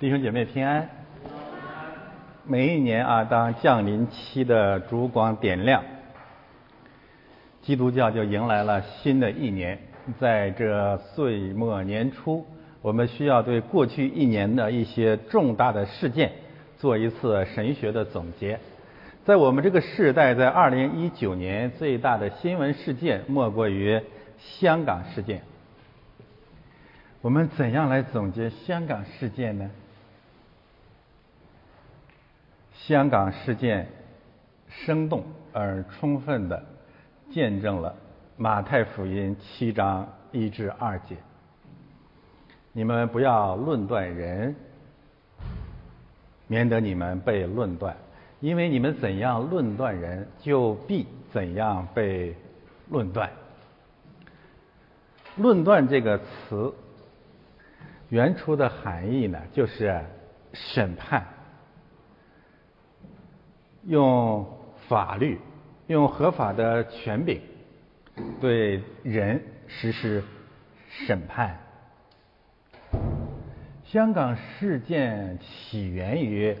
弟兄姐妹平安。每一年啊，当降临期的烛光点亮，基督教就迎来了新的一年。在这岁末年初，我们需要对过去一年的一些重大的事件做一次神学的总结。在我们这个世代，在二零一九年最大的新闻事件莫过于香港事件。我们怎样来总结香港事件呢？香港事件生动而充分的见证了马太福音七章一至二节。你们不要论断人，免得你们被论断，因为你们怎样论断人，就必怎样被论断。论断这个词原初的含义呢，就是审判。用法律，用合法的权柄对人实施审判。香港事件起源于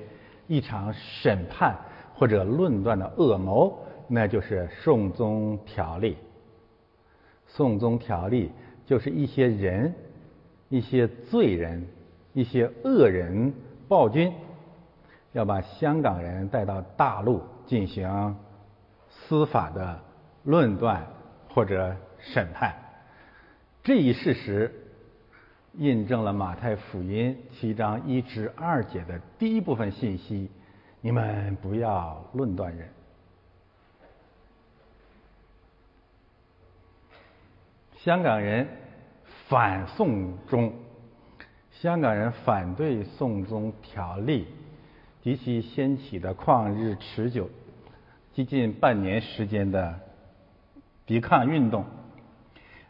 一场审判或者论断的恶谋，那就是送宗条例。送宗条例就是一些人、一些罪人、一些恶人、暴君。要把香港人带到大陆进行司法的论断或者审判，这一事实印证了马太福音七章一至二节的第一部分信息：你们不要论断人。香港人反送中，香港人反对送中条例。及其掀起的旷日持久、接近半年时间的抵抗运动，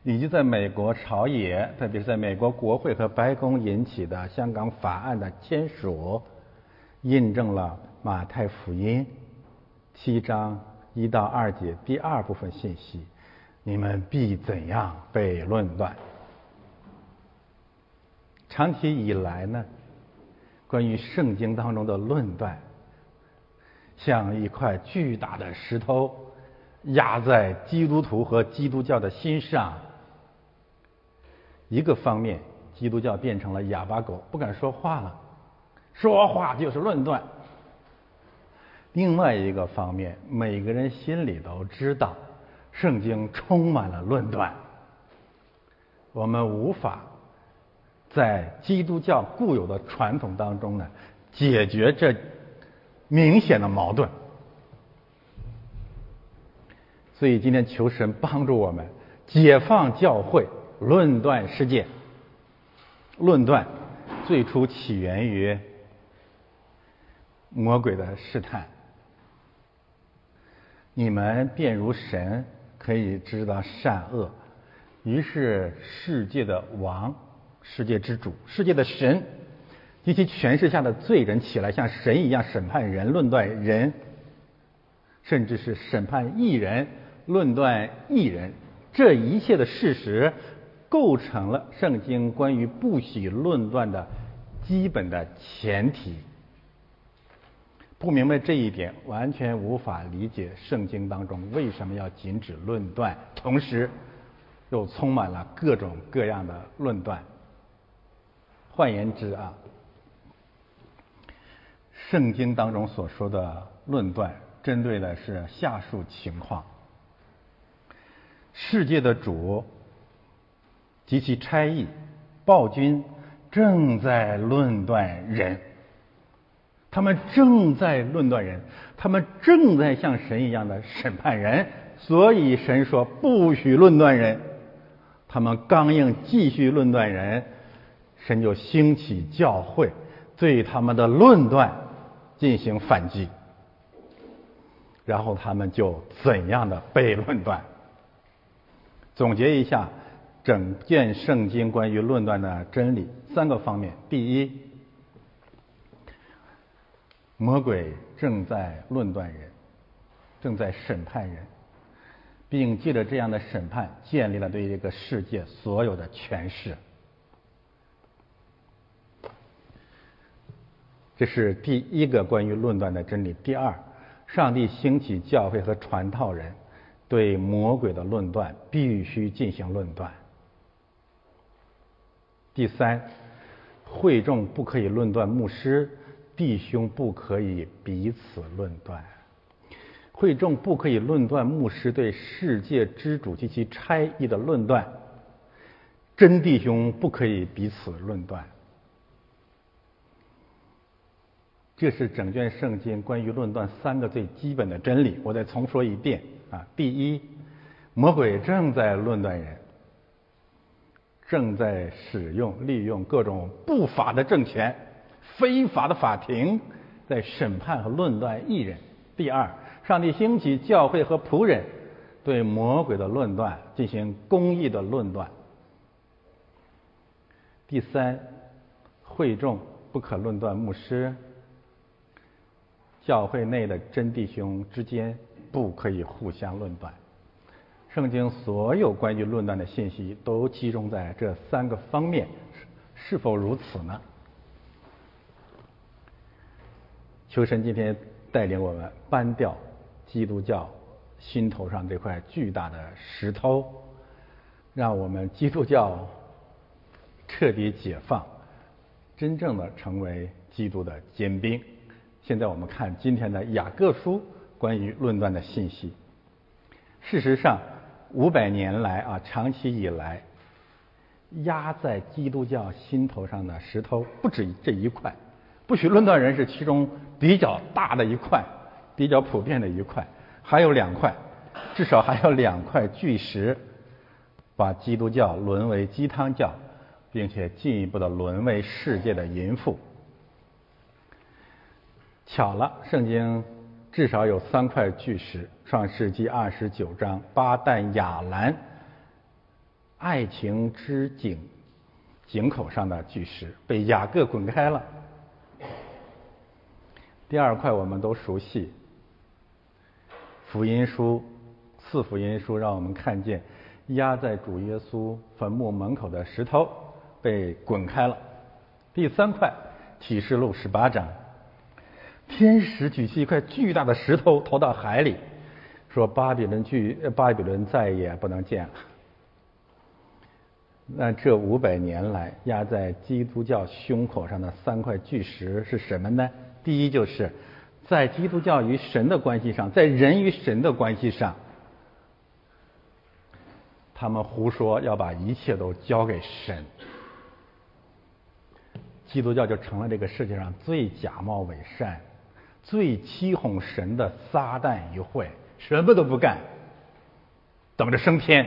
以及在美国朝野，特别是在美国国会和白宫引起的香港法案的签署，印证了马太福音七章一到二节第二部分信息：你们必怎样被论断？长期以来呢？关于圣经当中的论断，像一块巨大的石头压在基督徒和基督教的心上。一个方面，基督教变成了哑巴狗，不敢说话了，说话就是论断；另外一个方面，每个人心里都知道，圣经充满了论断，我们无法。在基督教固有的传统当中呢，解决这明显的矛盾。所以今天求神帮助我们解放教会，论断世界。论断最初起源于魔鬼的试探。你们便如神，可以知道善恶。于是世界的王。世界之主、世界的神及其权势下的罪人起来，像神一样审判人、论断人，甚至是审判异人、论断异人。这一切的事实构成了圣经关于不许论断的基本的前提。不明白这一点，完全无法理解圣经当中为什么要禁止论断，同时又充满了各种各样的论断。换言之啊，圣经当中所说的论断，针对的是下述情况：世界的主及其差役暴君正在论断人，他们正在论断人，他们正在像神一样的审判人，所以神说不许论断人。他们刚硬继续论断人。神就兴起教会，对他们的论断进行反击，然后他们就怎样的被论断？总结一下整件圣经关于论断的真理，三个方面：第一，魔鬼正在论断人，正在审判人，并借着这样的审判建立了对这个世界所有的权势。这是第一个关于论断的真理。第二，上帝兴起教会和传道人，对魔鬼的论断必须进行论断。第三，会众不可以论断牧师，弟兄不可以彼此论断。会众不可以论断牧师对世界之主及其差异的论断，真弟兄不可以彼此论断。这是整卷圣经关于论断三个最基本的真理。我再重说一遍啊：第一，魔鬼正在论断人。正在使用、利用各种不法的政权、非法的法庭，在审判和论断艺人。第二，上帝兴起教会和仆人，对魔鬼的论断进行公义的论断。第三，会众不可论断牧师，教会内的真弟兄之间不可以互相论断。圣经所有关于论断的信息都集中在这三个方面，是否如此呢？求神今天带领我们搬掉基督教心头上这块巨大的石头，让我们基督教彻底解放，真正的成为基督的坚兵。现在我们看今天的雅各书关于论断的信息，事实上。五百年来啊，长期以来，压在基督教心头上的石头不止这一块。不许论断人是其中比较大的一块，比较普遍的一块，还有两块，至少还有两块巨石，把基督教沦为鸡汤教，并且进一步的沦为世界的淫妇。巧了，圣经。至少有三块巨石，《创世纪》二十九章巴旦亚兰爱情之井井口上的巨石被雅各滚开了。第二块我们都熟悉，福音书四福音书让我们看见压在主耶稣坟墓门口的石头被滚开了。第三块启示录十八章。天使举起一块巨大的石头投到海里，说：“巴比伦巨巴比伦再也不能见了。”那这五百年来压在基督教胸口上的三块巨石是什么呢？第一，就是在基督教与神的关系上，在人与神的关系上，他们胡说要把一切都交给神，基督教就成了这个世界上最假冒伪善。最欺哄神的撒旦一会，什么都不干，等着升天。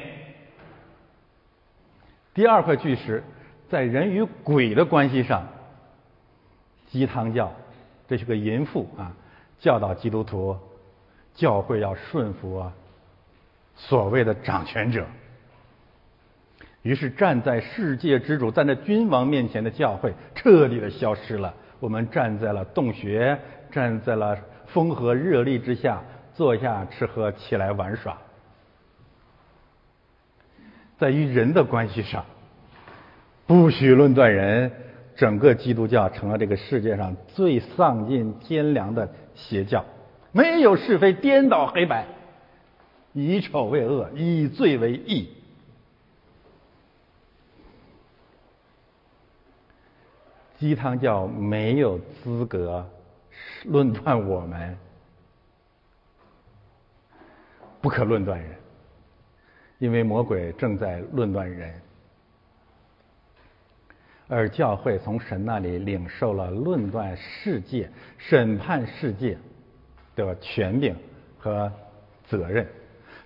第二块巨石，在人与鬼的关系上，鸡汤教，这是个淫妇啊，教导基督徒，教会要顺服所谓的掌权者。于是站在世界之主、站在君王面前的教会，彻底的消失了。我们站在了洞穴。站在了风和日丽之下，坐下吃喝，起来玩耍。在与人的关系上，不许论断人。整个基督教成了这个世界上最丧尽天良的邪教，没有是非，颠倒黑白，以丑为恶，以罪为义。鸡汤教没有资格。论断我们，不可论断人，因为魔鬼正在论断人，而教会从神那里领受了论断世界、审判世界的权柄和责任。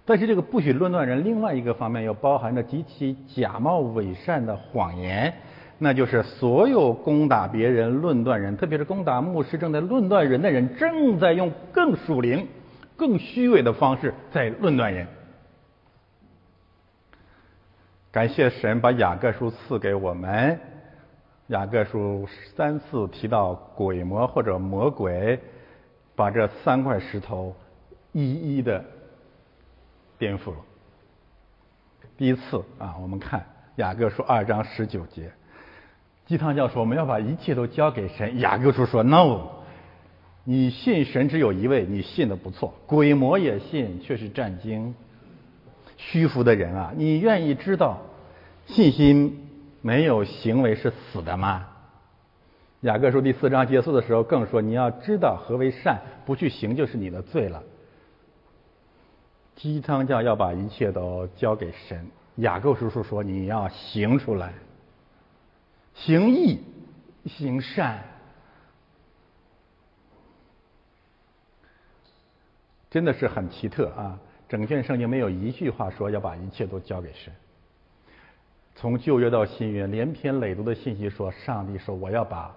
但是，这个不许论断人，另外一个方面又包含着极其假冒伪善的谎言。那就是所有攻打别人、论断人，特别是攻打牧师正在论断人的人，正在用更属灵、更虚伪的方式在论断人。感谢神把雅各书赐给我们，雅各书三次提到鬼魔或者魔鬼，把这三块石头一一的颠覆了。第一次啊，我们看雅各书二章十九节。鸡汤教说我们要把一切都交给神。雅各书说 no，你信神只有一位，你信的不错，鬼魔也信，却是战经。虚浮的人啊，你愿意知道信心没有行为是死的吗？雅各书第四章结束的时候更说，你要知道何为善，不去行就是你的罪了。鸡汤教要把一切都交给神。雅各叔叔说：“你要行出来，行义，行善，真的是很奇特啊！整卷圣经没有一句话说要把一切都交给神。从旧约到新约，连篇累牍的信息说，上帝说我要把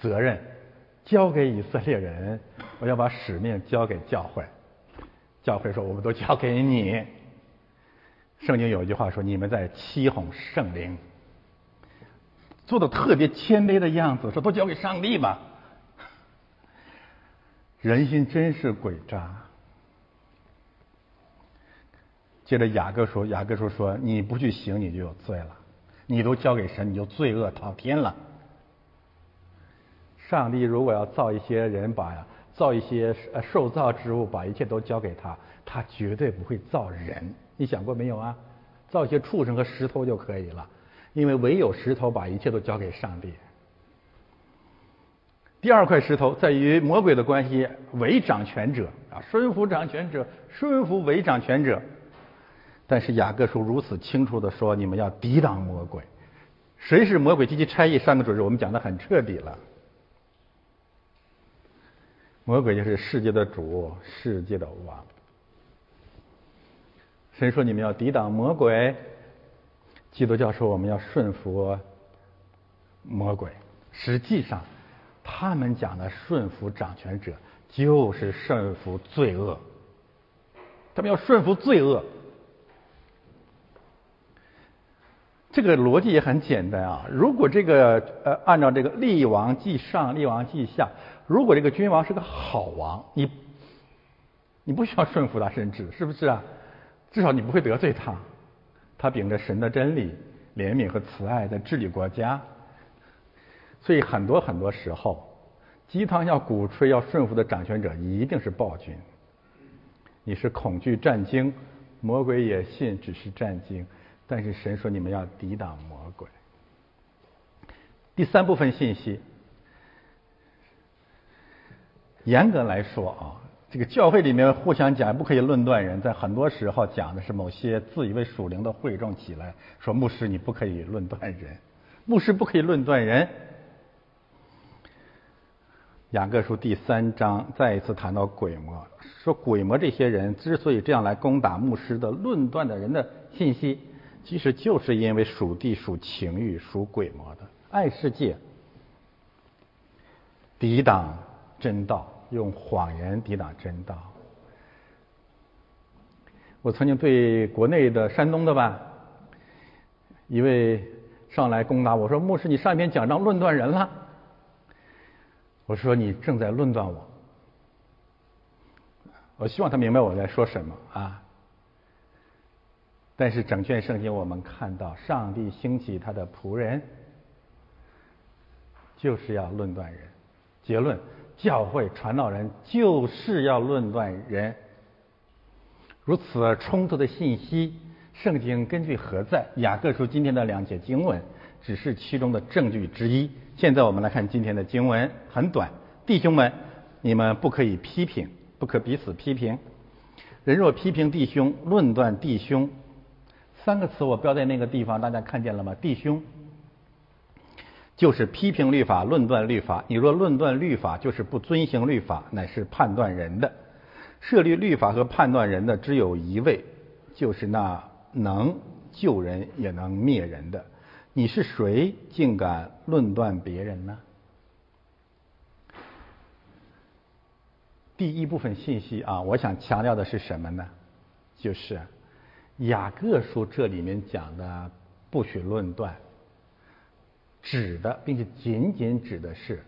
责任交给以色列人，我要把使命交给教会。教会说我们都交给你。”圣经有一句话说：“你们在欺哄圣灵，做的特别谦卑的样子，说都交给上帝吧。”人心真是诡诈。接着雅各说：“雅各说说你不去行，你就有罪了；你都交给神，你就罪恶滔天了。上帝如果要造一些人，把造一些呃受造之物，把一切都交给他，他绝对不会造人。”你想过没有啊？造一些畜生和石头就可以了，因为唯有石头把一切都交给上帝。第二块石头在于魔鬼的关系，为掌权者啊，顺服掌权者，顺服为掌权者。但是雅各书如此清楚的说，你们要抵挡魔鬼。谁是魔鬼及其差役？上个主日我们讲的很彻底了。魔鬼就是世界的主，世界的王。神说：“你们要抵挡魔鬼。”基督教说：“我们要顺服魔鬼。”实际上，他们讲的顺服掌权者，就是顺服罪恶。他们要顺服罪恶。这个逻辑也很简单啊！如果这个呃，按照这个立王继上，立王继下，如果这个君王是个好王，你你不需要顺服他，甚至是不是啊？至少你不会得罪他，他秉着神的真理、怜悯和慈爱在治理国家。所以很多很多时候，鸡汤要鼓吹要顺服的掌权者一定是暴君。你是恐惧战惊，魔鬼也信只是战惊，但是神说你们要抵挡魔鬼。第三部分信息，严格来说啊。这个教会里面互相讲不可以论断人，在很多时候讲的是某些自以为属灵的会众起来说牧师你 不可以论断人，牧师不可以论断人。雅各书第三章再一次谈到鬼魔，说鬼魔这些人之所以这样来攻打牧师的论断的人的信息，其实就是因为属地属情欲属鬼魔的爱世界，抵挡真道。用谎言抵挡真道。我曾经对国内的山东的吧，一位上来攻打我说：“牧师，你上一篇讲章论断人了。”我说：“你正在论断我。”我希望他明白我在说什么啊。但是整卷圣经我们看到，上帝兴起他的仆人，就是要论断人。结论。教会传道人就是要论断人，如此冲突的信息，圣经根据何在？雅各书今天的两节经文只是其中的证据之一。现在我们来看今天的经文，很短。弟兄们，你们不可以批评，不可彼此批评。人若批评弟兄，论断弟兄，三个词我标在那个地方，大家看见了吗？弟兄。就是批评律法、论断律法。你若论断律法，就是不遵行律法，乃是判断人的。设立律法和判断人的只有一位，就是那能救人也能灭人的。你是谁，竟敢论断别人呢？第一部分信息啊，我想强调的是什么呢？就是雅各书这里面讲的不许论断。指的，并且仅仅指的是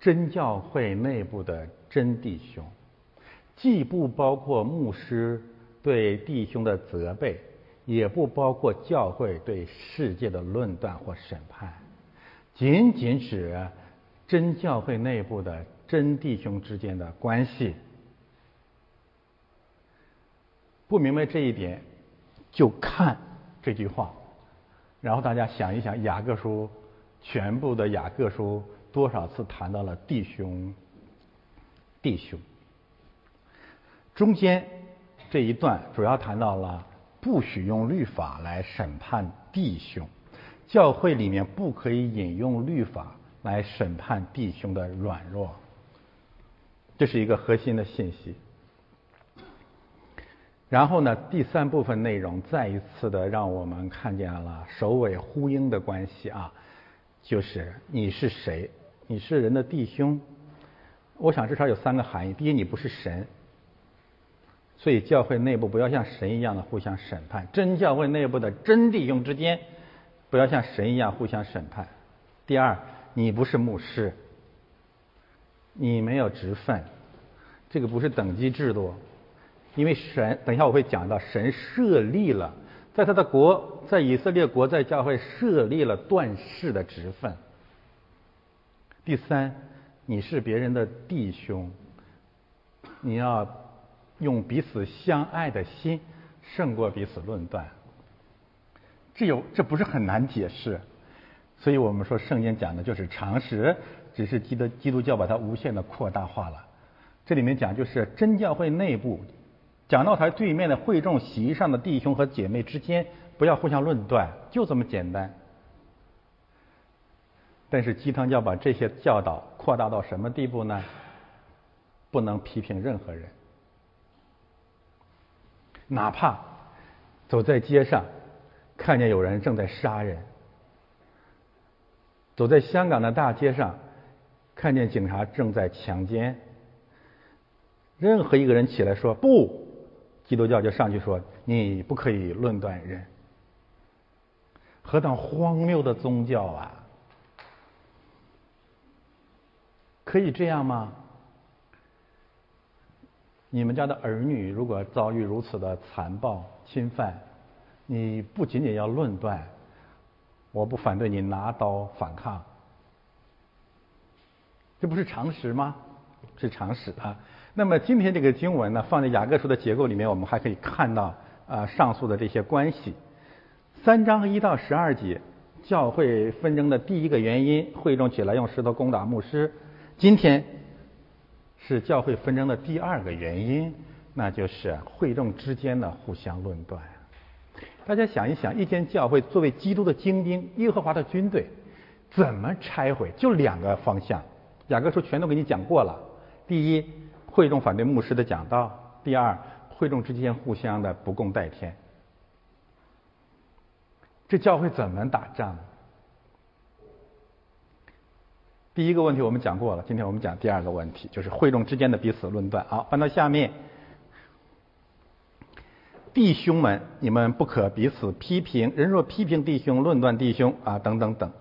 真教会内部的真弟兄，既不包括牧师对弟兄的责备，也不包括教会对世界的论断或审判，仅仅指真教会内部的真弟兄之间的关系。不明白这一点，就看这句话，然后大家想一想，雅各书全部的雅各书多少次谈到了弟兄，弟兄。中间这一段主要谈到了不许用律法来审判弟兄，教会里面不可以引用律法来审判弟兄的软弱，这是一个核心的信息。然后呢，第三部分内容再一次的让我们看见了首尾呼应的关系啊，就是你是谁？你是人的弟兄。我想至少有三个含义：第一，你不是神，所以教会内部不要像神一样的互相审判；真教会内部的真弟兄之间不要像神一样互相审判。第二，你不是牧师，你没有职分，这个不是等级制度。因为神，等一下我会讲到，神设立了，在他的国，在以色列国，在教会设立了断事的职分。第三，你是别人的弟兄，你要用彼此相爱的心胜过彼此论断。这有这不是很难解释，所以我们说圣经讲的就是常识，只是基督基督教把它无限的扩大化了。这里面讲就是真教会内部。讲道台对面的会众席上的弟兄和姐妹之间，不要互相论断，就这么简单。但是鸡汤教把这些教导扩大到什么地步呢？不能批评任何人，哪怕走在街上看见有人正在杀人，走在香港的大街上看见警察正在强奸，任何一个人起来说不。基督教就上去说：“你不可以论断人，何等荒谬的宗教啊！可以这样吗？你们家的儿女如果遭遇如此的残暴侵犯，你不仅仅要论断，我不反对你拿刀反抗，这不是常识吗？是常识啊。”那么今天这个经文呢，放在雅各书的结构里面，我们还可以看到啊上述的这些关系。三章一到十二节，教会纷争的第一个原因，会众起来用石头攻打牧师。今天是教会纷争的第二个原因，那就是会众之间的互相论断。大家想一想，一间教会作为基督的精兵，耶和华的军队，怎么拆毁？就两个方向，雅各书全都给你讲过了。第一。会众反对牧师的讲道。第二，会众之间互相的不共戴天。这教会怎么打仗？第一个问题我们讲过了，今天我们讲第二个问题，就是会众之间的彼此论断。好，翻到下面，弟兄们，你们不可彼此批评。人若批评弟兄，论断弟兄啊，等等等。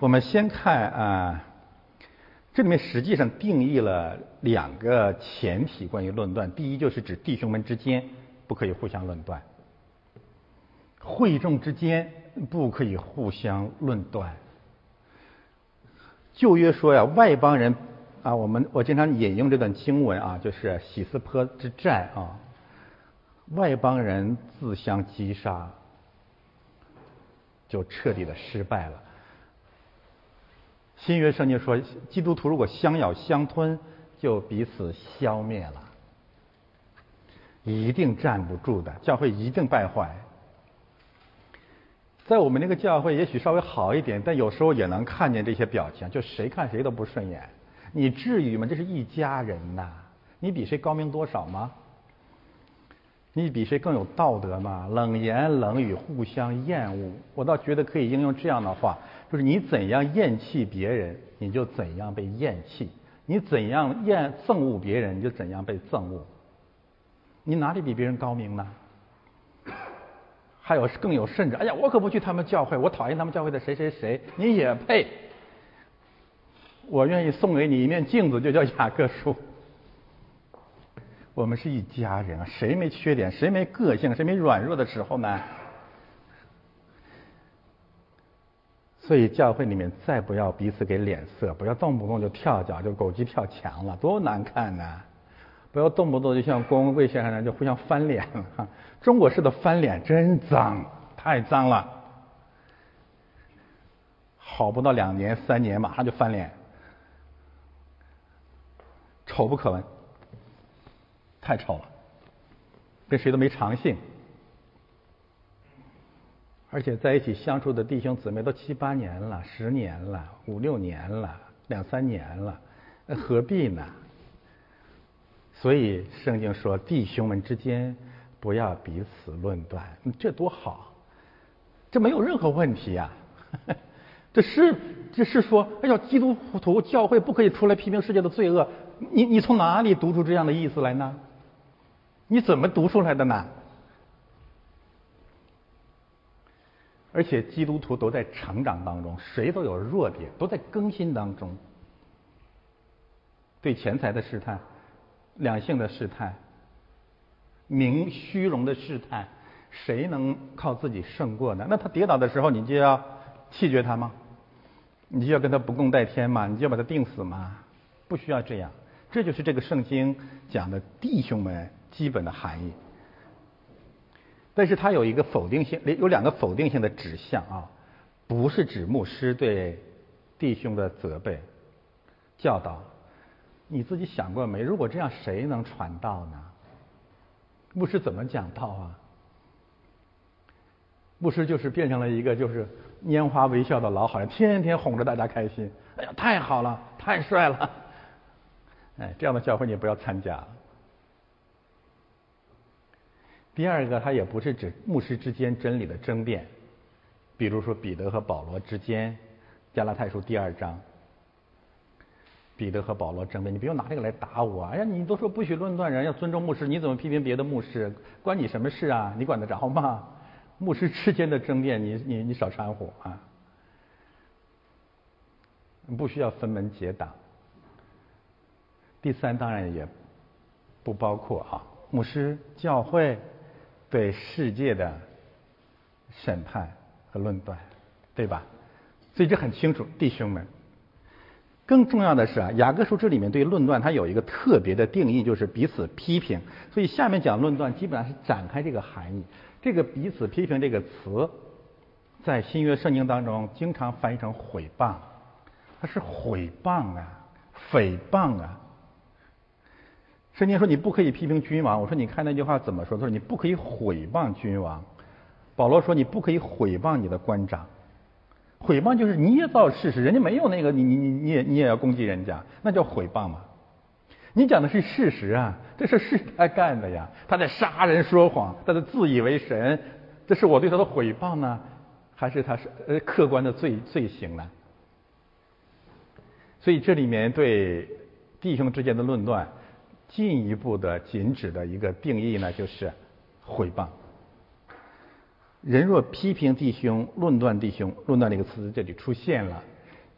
我们先看啊。这里面实际上定义了两个前提，关于论断。第一，就是指弟兄们之间不可以互相论断；会众之间不可以互相论断。旧约说呀，外邦人啊，我们我经常引用这段经文啊，就是喜斯坡之战啊，外邦人自相击杀，就彻底的失败了。新约圣经说，基督徒如果相咬相吞，就彼此消灭了，一定站不住的，教会一定败坏。在我们那个教会，也许稍微好一点，但有时候也能看见这些表情，就谁看谁都不顺眼。你至于吗？这是一家人呐，你比谁高明多少吗？你比谁更有道德吗？冷言冷语，互相厌恶。我倒觉得可以应用这样的话。就是你怎样厌弃别人，你就怎样被厌弃；你怎样厌憎恶别人，你就怎样被憎恶。你哪里比别人高明呢？还有更有甚者，哎呀，我可不去他们教会，我讨厌他们教会的谁谁谁，你也配？我愿意送给你一面镜子，就叫雅各书。我们是一家人啊，谁没缺点？谁没个性？谁没软弱的时候呢？所以教会里面再不要彼此给脸色，不要动不动就跳脚，就狗急跳墙了，多难看呐！不要动不动就像郭文贵先生那样就互相翻脸了哈。中国式的翻脸真脏，太脏了。好不到两年三年，马上就翻脸，丑不可闻，太丑了，跟谁都没长性。而且在一起相处的弟兄姊妹都七八年了、十年了、五六年了、两三年了，何必呢？所以圣经说，弟兄们之间不要彼此论断，这多好，这没有任何问题呀。这是这是说，哎呀，基督徒教会不可以出来批评世界的罪恶。你你从哪里读出这样的意思来呢？你怎么读出来的呢？而且基督徒都在成长当中，谁都有弱点，都在更新当中。对钱财的试探。两性的试探，名虚荣的试探，谁能靠自己胜过呢？那他跌倒的时候，你就要弃绝他吗？你就要跟他不共戴天吗？你就要把他钉死吗？不需要这样。这就是这个圣经讲的弟兄们基本的含义。但是它有一个否定性，有两个否定性的指向啊，不是指牧师对弟兄的责备、教导。你自己想过没？如果这样，谁能传道呢？牧师怎么讲道啊？牧师就是变成了一个就是拈花微笑的老好人，天天哄着大家开心。哎呀，太好了，太帅了！哎，这样的教会你不要参加。第二个，他也不是指牧师之间真理的争辩，比如说彼得和保罗之间，《加拉太书》第二章。彼得和保罗争辩，你不用拿这个来打我。哎呀，你都说不许论断人，要尊重牧师，你怎么批评别的牧师？关你什么事啊？你管得着吗？牧师之间的争辩，你你你少掺和啊！不需要分门结党。第三，当然也不包括啊，牧师教会对世界的审判和论断，对吧？所以这很清楚，弟兄们。更重要的是啊，雅各书这里面对论断它有一个特别的定义，就是彼此批评。所以下面讲论断，基本上是展开这个含义。这个彼此批评这个词，在新约圣经当中经常翻译成毁谤，它是毁谤啊，诽谤啊。圣经说你不可以批评君王，我说你看那句话怎么说？他说你不可以毁谤君王。保罗说你不可以毁谤你的官长。毁谤就是捏造事实，人家没有那个，你你你你也你也要攻击人家，那叫毁谤嘛。你讲的是事实啊，这是是他干的呀，他在杀人说谎，他在自以为神，这是我对他的毁谤呢，还是他是呃客观的罪罪行呢？所以这里面对弟兄之间的论断，进一步的禁止的一个定义呢，就是毁谤。人若批评弟兄、论断弟兄，论断这个词这里出现了，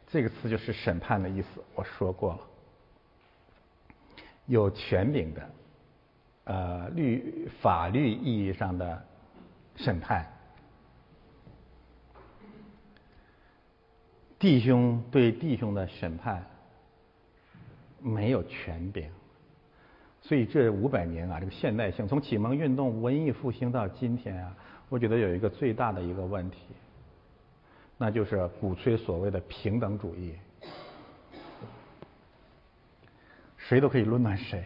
这个词就是审判的意思。我说过了，有权柄的，呃，律法律意义上的审判。弟兄对弟兄的审判没有权柄，所以这五百年啊，这个现代性，从启蒙运动、文艺复兴到今天啊。我觉得有一个最大的一个问题，那就是鼓吹所谓的平等主义，谁都可以论断谁。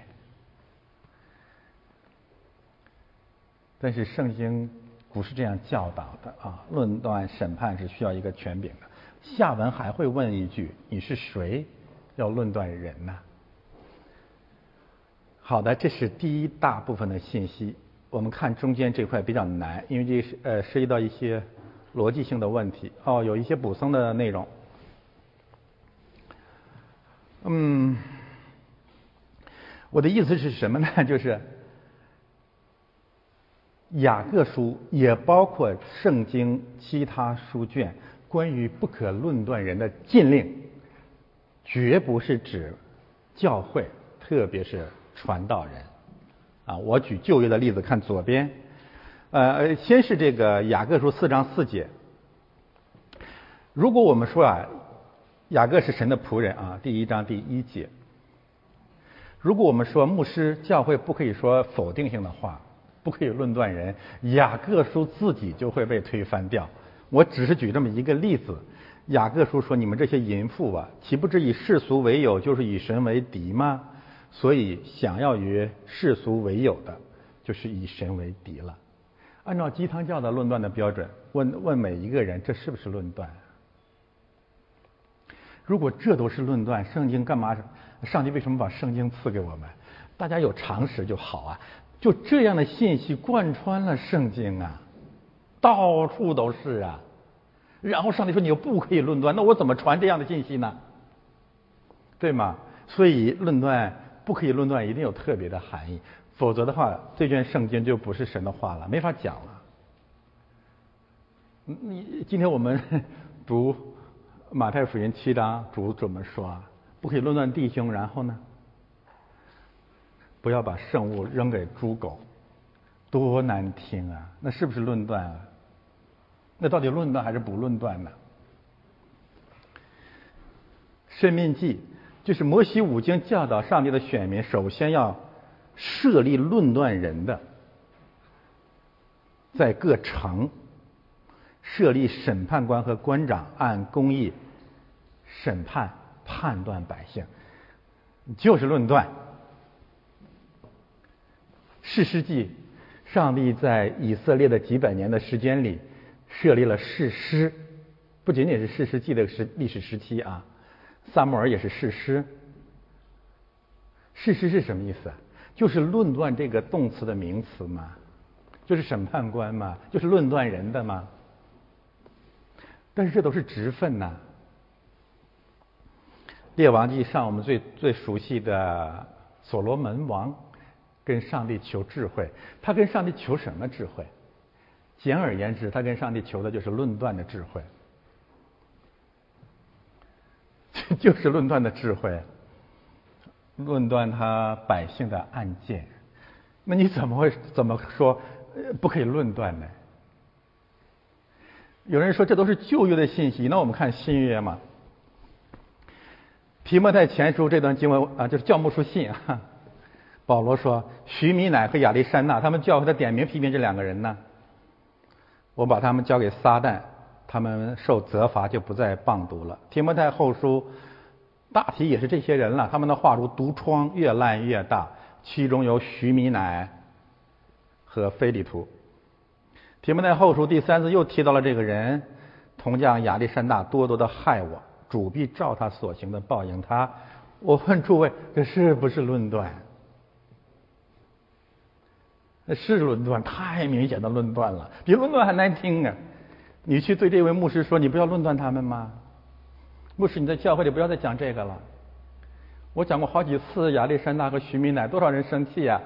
但是圣经不是这样教导的啊，论断审判是需要一个权柄的。下文还会问一句：你是谁要论断人呢？好的，这是第一大部分的信息。我们看中间这块比较难，因为这是呃涉及到一些逻辑性的问题哦，有一些补充的内容。嗯，我的意思是什么呢？就是雅各书也包括圣经其他书卷关于不可论断人的禁令，绝不是指教会，特别是传道人。啊，我举旧约的例子，看左边，呃，先是这个雅各书四章四节，如果我们说啊，雅各是神的仆人啊，第一章第一节。如果我们说牧师教会不可以说否定性的话，不可以论断人，雅各书自己就会被推翻掉。我只是举这么一个例子。雅各书说：“你们这些淫妇啊，岂不知以世俗为友，就是以神为敌吗？所以想要与世俗为友的，就是以神为敌了。”按照鸡汤教的论断的标准，问问每一个人，这是不是论断？如果这都是论断，圣经干嘛？上帝为什么把圣经赐给我们？大家有常识就好啊！就这样的信息贯穿了圣经啊，到处都是啊。然后上帝说你又不可以论断，那我怎么传这样的信息呢？对吗？所以论断不可以论断，一定有特别的含义。否则的话，这卷圣经就不是神的话了，没法讲了。你今天我们 读马太福音七章，主怎么说？不可以论断弟兄，然后呢？不要把圣物扔给猪狗，多难听啊！那是不是论断啊？那到底论断还是不论断呢？生命记就是摩西五经教导上帝的选民，首先要。设立论断人的，在各城设立审判官和官长，按公义审判判断百姓，就是论断。士师记，上帝在以色列的几百年的时间里设立了士师，不仅仅是士师记的时历史时期啊，萨母尔也是士师。士师是什么意思？就是论断这个动词的名词嘛，就是审判官嘛，就是论断人的嘛。但是这都是职分呐。列王记上我们最最熟悉的所罗门王跟上帝求智慧，他跟上帝求什么智慧？简而言之，他跟上帝求的就是论断的智慧，就是论断的智慧。论断他百姓的案件，那你怎么会怎么说不可以论断呢？有人说这都是旧约的信息，那我们看新约嘛。提摩太前书这段经文啊，就是教牧书信啊。保罗说，徐米乃和亚历山大他们教会的点名批评这两个人呢。我把他们交给撒旦，他们受责罚就不再棒读了。提摩太后书。大体也是这些人了，他们的话如毒疮，越烂越大。其中有徐米乃和菲利图。提摩太后书第三次又提到了这个人，铜匠亚历山大多多的害我，主必照他所行的报应他。我问诸位，这是不是论断？那是论断，太明显的论断了，比论断还难听啊！你去对这位牧师说，你不要论断他们吗？牧师，你在教会里不要再讲这个了。我讲过好几次亚历山大和徐明乃，多少人生气呀？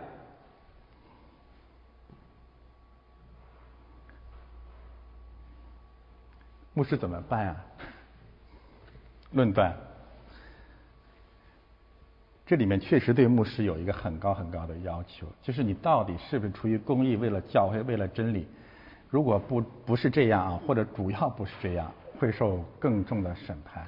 牧师怎么办啊？论断，这里面确实对牧师有一个很高很高的要求，就是你到底是不是出于公义，为了教会，为了真理？如果不不是这样啊，或者主要不是这样，会受更重的审判。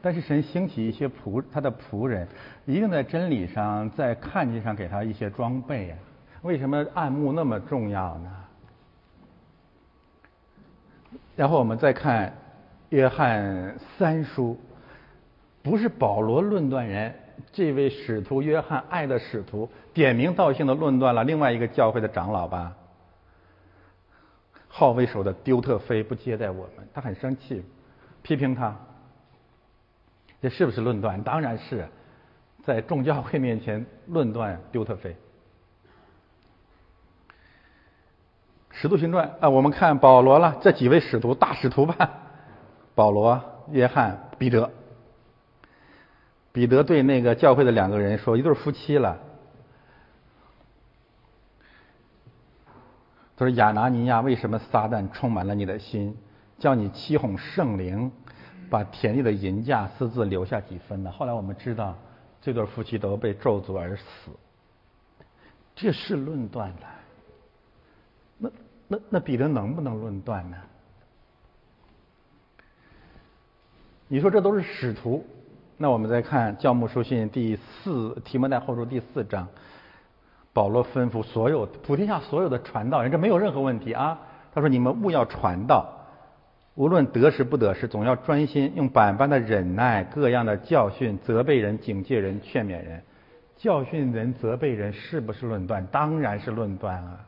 但是神兴起一些仆他的仆人，一定在真理上，在看见上给他一些装备啊。为什么暗幕那么重要呢？然后我们再看约翰三书，不是保罗论断人，这位使徒约翰爱的使徒点名道姓的论断了另外一个教会的长老吧。号为首的丢特菲不接待我们，他很生气，批评他。这是不是论断？当然是，在众教会面前论断丢特菲。使徒行传啊，我们看保罗了，这几位使徒大使徒吧，保罗、约翰、彼得。彼得对那个教会的两个人说：“一对夫妻了。”他说：“亚拿尼亚，为什么撒旦充满了你的心，叫你欺哄圣灵？”把田地的银价私自留下几分呢？后来我们知道，这对夫妻都被咒诅而死。这是论断的。那那那彼得能不能论断呢？你说这都是使徒，那我们再看教牧书信第四提摩太后书第四章，保罗吩咐所有普天下所有的传道人，这没有任何问题啊。他说：“你们务要传道，无论得时不得时，总要专心，用百般的忍耐，各样的教训，责备人、警戒人、劝勉人。教训人、责备人，是不是论断？当然是论断啊。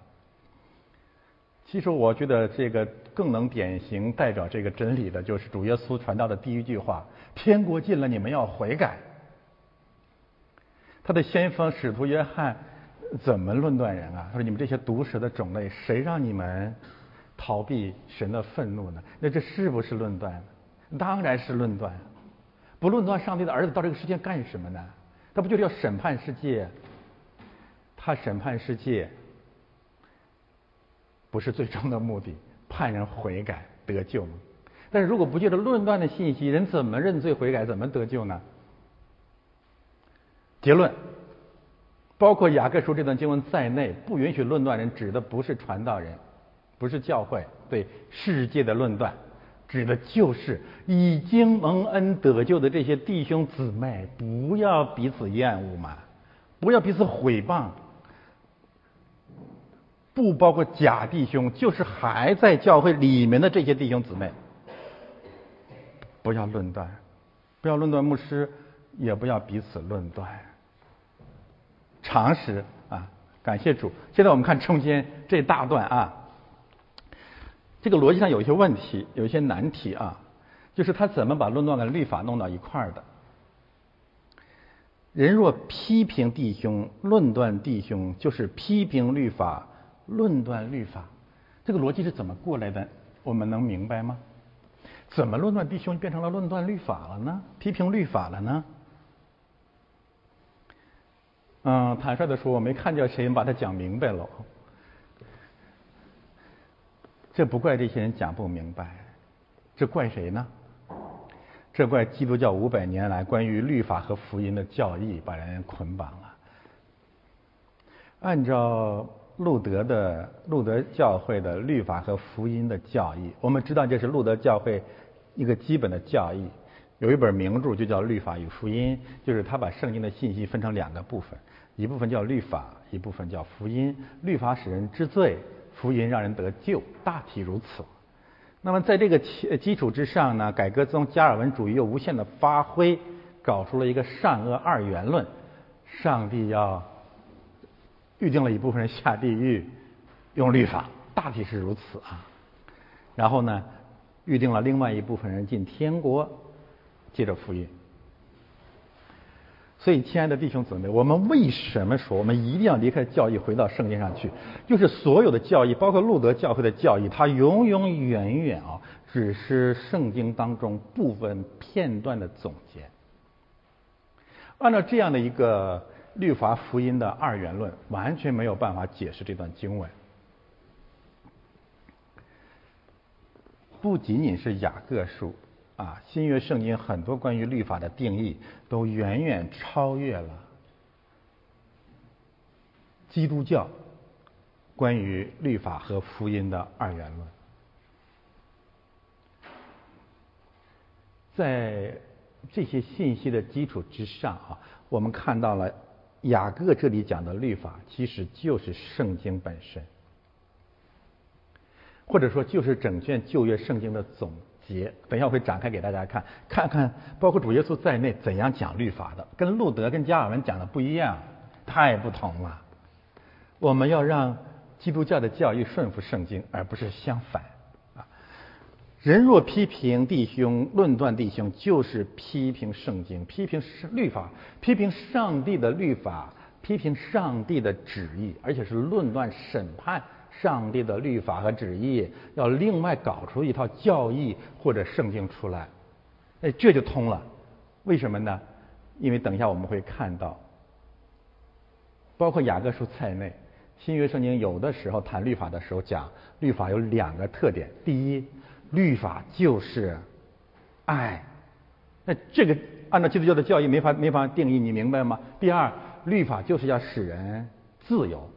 其实我觉得这个更能典型代表这个真理的，就是主耶稣传道的第一句话：天国近了，你们要悔改。他的先锋使徒约翰怎么论断人啊？他说：你们这些毒蛇的种类，谁让你们？”逃避神的愤怒呢？那这是不是论断？当然是论断。不论断上帝的儿子到这个世界干什么呢？他不就是要审判世界？他审判世界不是最终的目的，判人悔改得救吗？但是如果不借着论断的信息，人怎么认罪悔改，怎么得救呢？结论，包括雅各书这段经文在内，不允许论断人，指的不是传道人。不是教会对世界的论断，指的就是已经蒙恩得救的这些弟兄姊妹，不要彼此厌恶嘛，不要彼此毁谤，不包括假弟兄，就是还在教会里面的这些弟兄姊妹，不要论断，不要论断牧师，也不要彼此论断，常识啊，感谢主。现在我们看中间这大段啊。这个逻辑上有一些问题，有一些难题啊，就是他怎么把论断跟律法弄到一块儿的？人若批评弟兄、论断弟兄，就是批评律法、论断律法。这个逻辑是怎么过来的？我们能明白吗？怎么论断弟兄变成了论断律法了呢？批评律法了呢？嗯，坦率的说，我没看见谁把它讲明白了。这不怪这些人讲不明白，这怪谁呢？这怪基督教五百年来关于律法和福音的教义把人捆绑了。按照路德的路德教会的律法和福音的教义，我们知道这是路德教会一个基本的教义。有一本名著就叫《律法与福音》，就是他把圣经的信息分成两个部分，一部分叫律法，一部分叫福音。律法使人知罪。福音让人得救，大体如此。那么在这个基基础之上呢，改革宗加尔文主义又无限的发挥，搞出了一个善恶二元论。上帝要预定了一部分人下地狱，用律法，大体是如此啊。然后呢，预定了另外一部分人进天国，接着福音。所以，亲爱的弟兄姊妹，我们为什么说我们一定要离开教义，回到圣经上去？就是所有的教义，包括路德教会的教义，它永永远远啊，只是圣经当中部分片段的总结。按照这样的一个律法福音的二元论，完全没有办法解释这段经文。不仅仅是雅各书。啊，新约圣经很多关于律法的定义都远远超越了基督教关于律法和福音的二元论。在这些信息的基础之上啊，我们看到了雅各这里讲的律法其实就是圣经本身，或者说就是整卷旧约圣经的总。节，等一下会展开给大家看，看看包括主耶稣在内怎样讲律法的，跟路德跟加尔文讲的不一样，太不同了。我们要让基督教的教义顺服圣经，而不是相反啊。人若批评弟兄、论断弟兄，就是批评圣经、批评律法、批评上帝的律法、批评上帝的旨意，而且是论断审判。上帝的律法和旨意，要另外搞出一套教义或者圣经出来，哎，这就通了。为什么呢？因为等一下我们会看到，包括雅各书在内，新约圣经有的时候谈律法的时候讲，律法有两个特点：第一，律法就是爱，那这个按照基督教的教义没法没法定义，你明白吗？第二，律法就是要使人自由。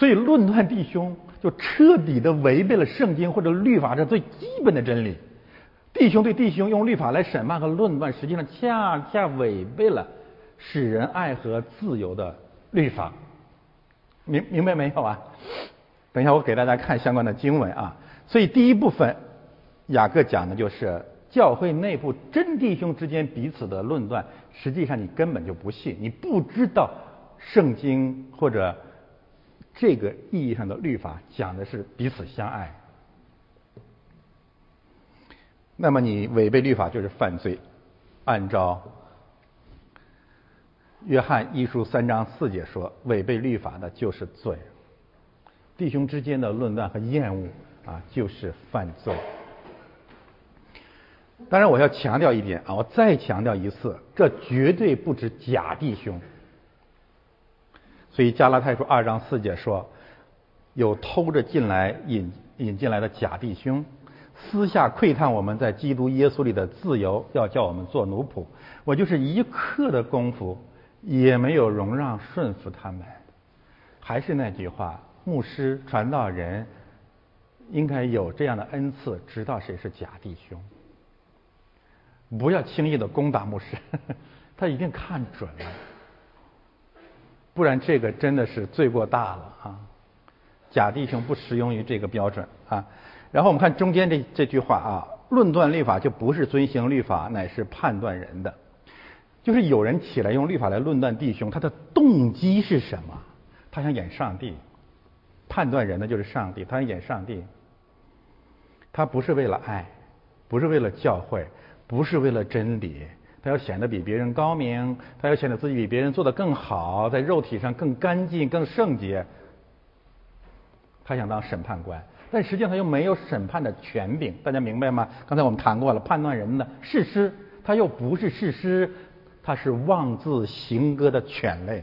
所以论断弟兄就彻底的违背了圣经或者律法这最基本的真理，弟兄对弟兄用律法来审判和论断，实际上恰恰违背了使人爱和自由的律法。明明白没有啊？等一下我给大家看相关的经文啊。所以第一部分，雅各讲的就是教会内部真弟兄之间彼此的论断，实际上你根本就不信，你不知道圣经或者这个意义上的律法讲的是彼此相爱。那么你违背律法就是犯罪，按照约翰一书三章四节说，违背律法的就是罪。弟兄之间的论断和厌恶啊，就是犯罪。当然，我要强调一点啊，我再强调一次，这绝对不止假弟兄。所以加拉太书二章四节说，有偷着进来引引进来的假弟兄。私下窥探我们在基督耶稣里的自由，要叫我们做奴仆。我就是一刻的功夫也没有容让顺服他们。还是那句话，牧师、传道人应该有这样的恩赐，知道谁是假弟兄。不要轻易的攻打牧师，他一定看准了，不然这个真的是罪过大了啊！假弟兄不适用于这个标准啊。然后我们看中间这这句话啊，论断律法就不是遵行律法，乃是判断人的。就是有人起来用律法来论断弟兄，他的动机是什么？他想演上帝，判断人的就是上帝，他想演上帝。他不是为了爱，不是为了教会，不是为了真理，他要显得比别人高明，他要显得自己比别人做得更好，在肉体上更干净、更圣洁。他想当审判官。但实际上他又没有审判的权柄，大家明白吗？刚才我们谈过了，判断人的事实，他又不是事实，他是妄自行歌的犬类，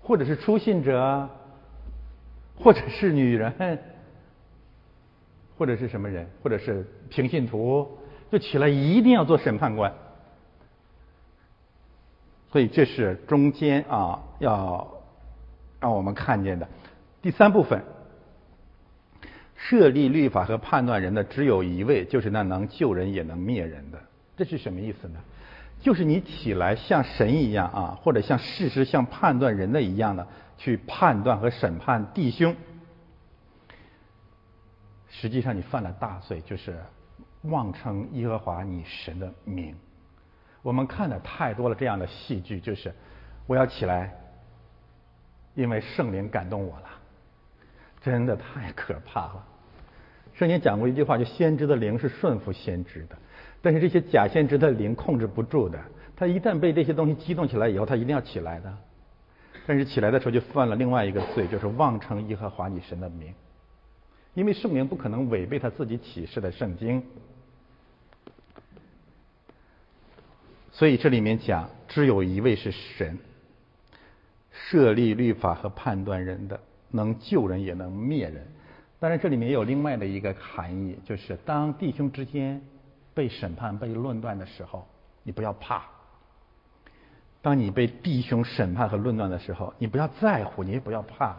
或者是初信者，或者是女人，或者是什么人，或者是平信徒，就起来一定要做审判官。所以这是中间啊，要让我们看见的第三部分。设立律法和判断人的只有一位，就是那能救人也能灭人的。这是什么意思呢？就是你起来像神一样啊，或者像事实、像判断人的一样的去判断和审判弟兄，实际上你犯了大罪，就是妄称耶和华你神的名。我们看的太多了这样的戏剧，就是我要起来，因为圣灵感动我了，真的太可怕了。圣经讲过一句话，就先知的灵是顺服先知的，但是这些假先知的灵控制不住的，他一旦被这些东西激动起来以后，他一定要起来的，但是起来的时候就犯了另外一个罪，就是妄称耶和华你神的名，因为圣灵不可能违背他自己启示的圣经，所以这里面讲只有一位是神，设立律法和判断人的，能救人也能灭人。当然，这里面也有另外的一个含义，就是当弟兄之间被审判、被论断的时候，你不要怕；当你被弟兄审判和论断的时候，你不要在乎，你也不要怕，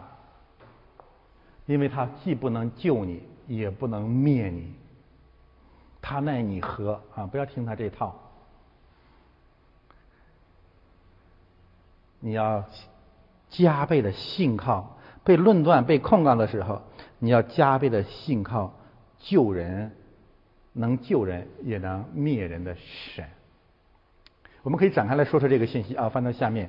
因为他既不能救你，也不能灭你，他奈你何？啊？不要听他这套，你要加倍的信靠，被论断、被控告的时候。你要加倍的信靠救人，能救人也能灭人的神。我们可以展开来说说这个信息啊，翻到下面。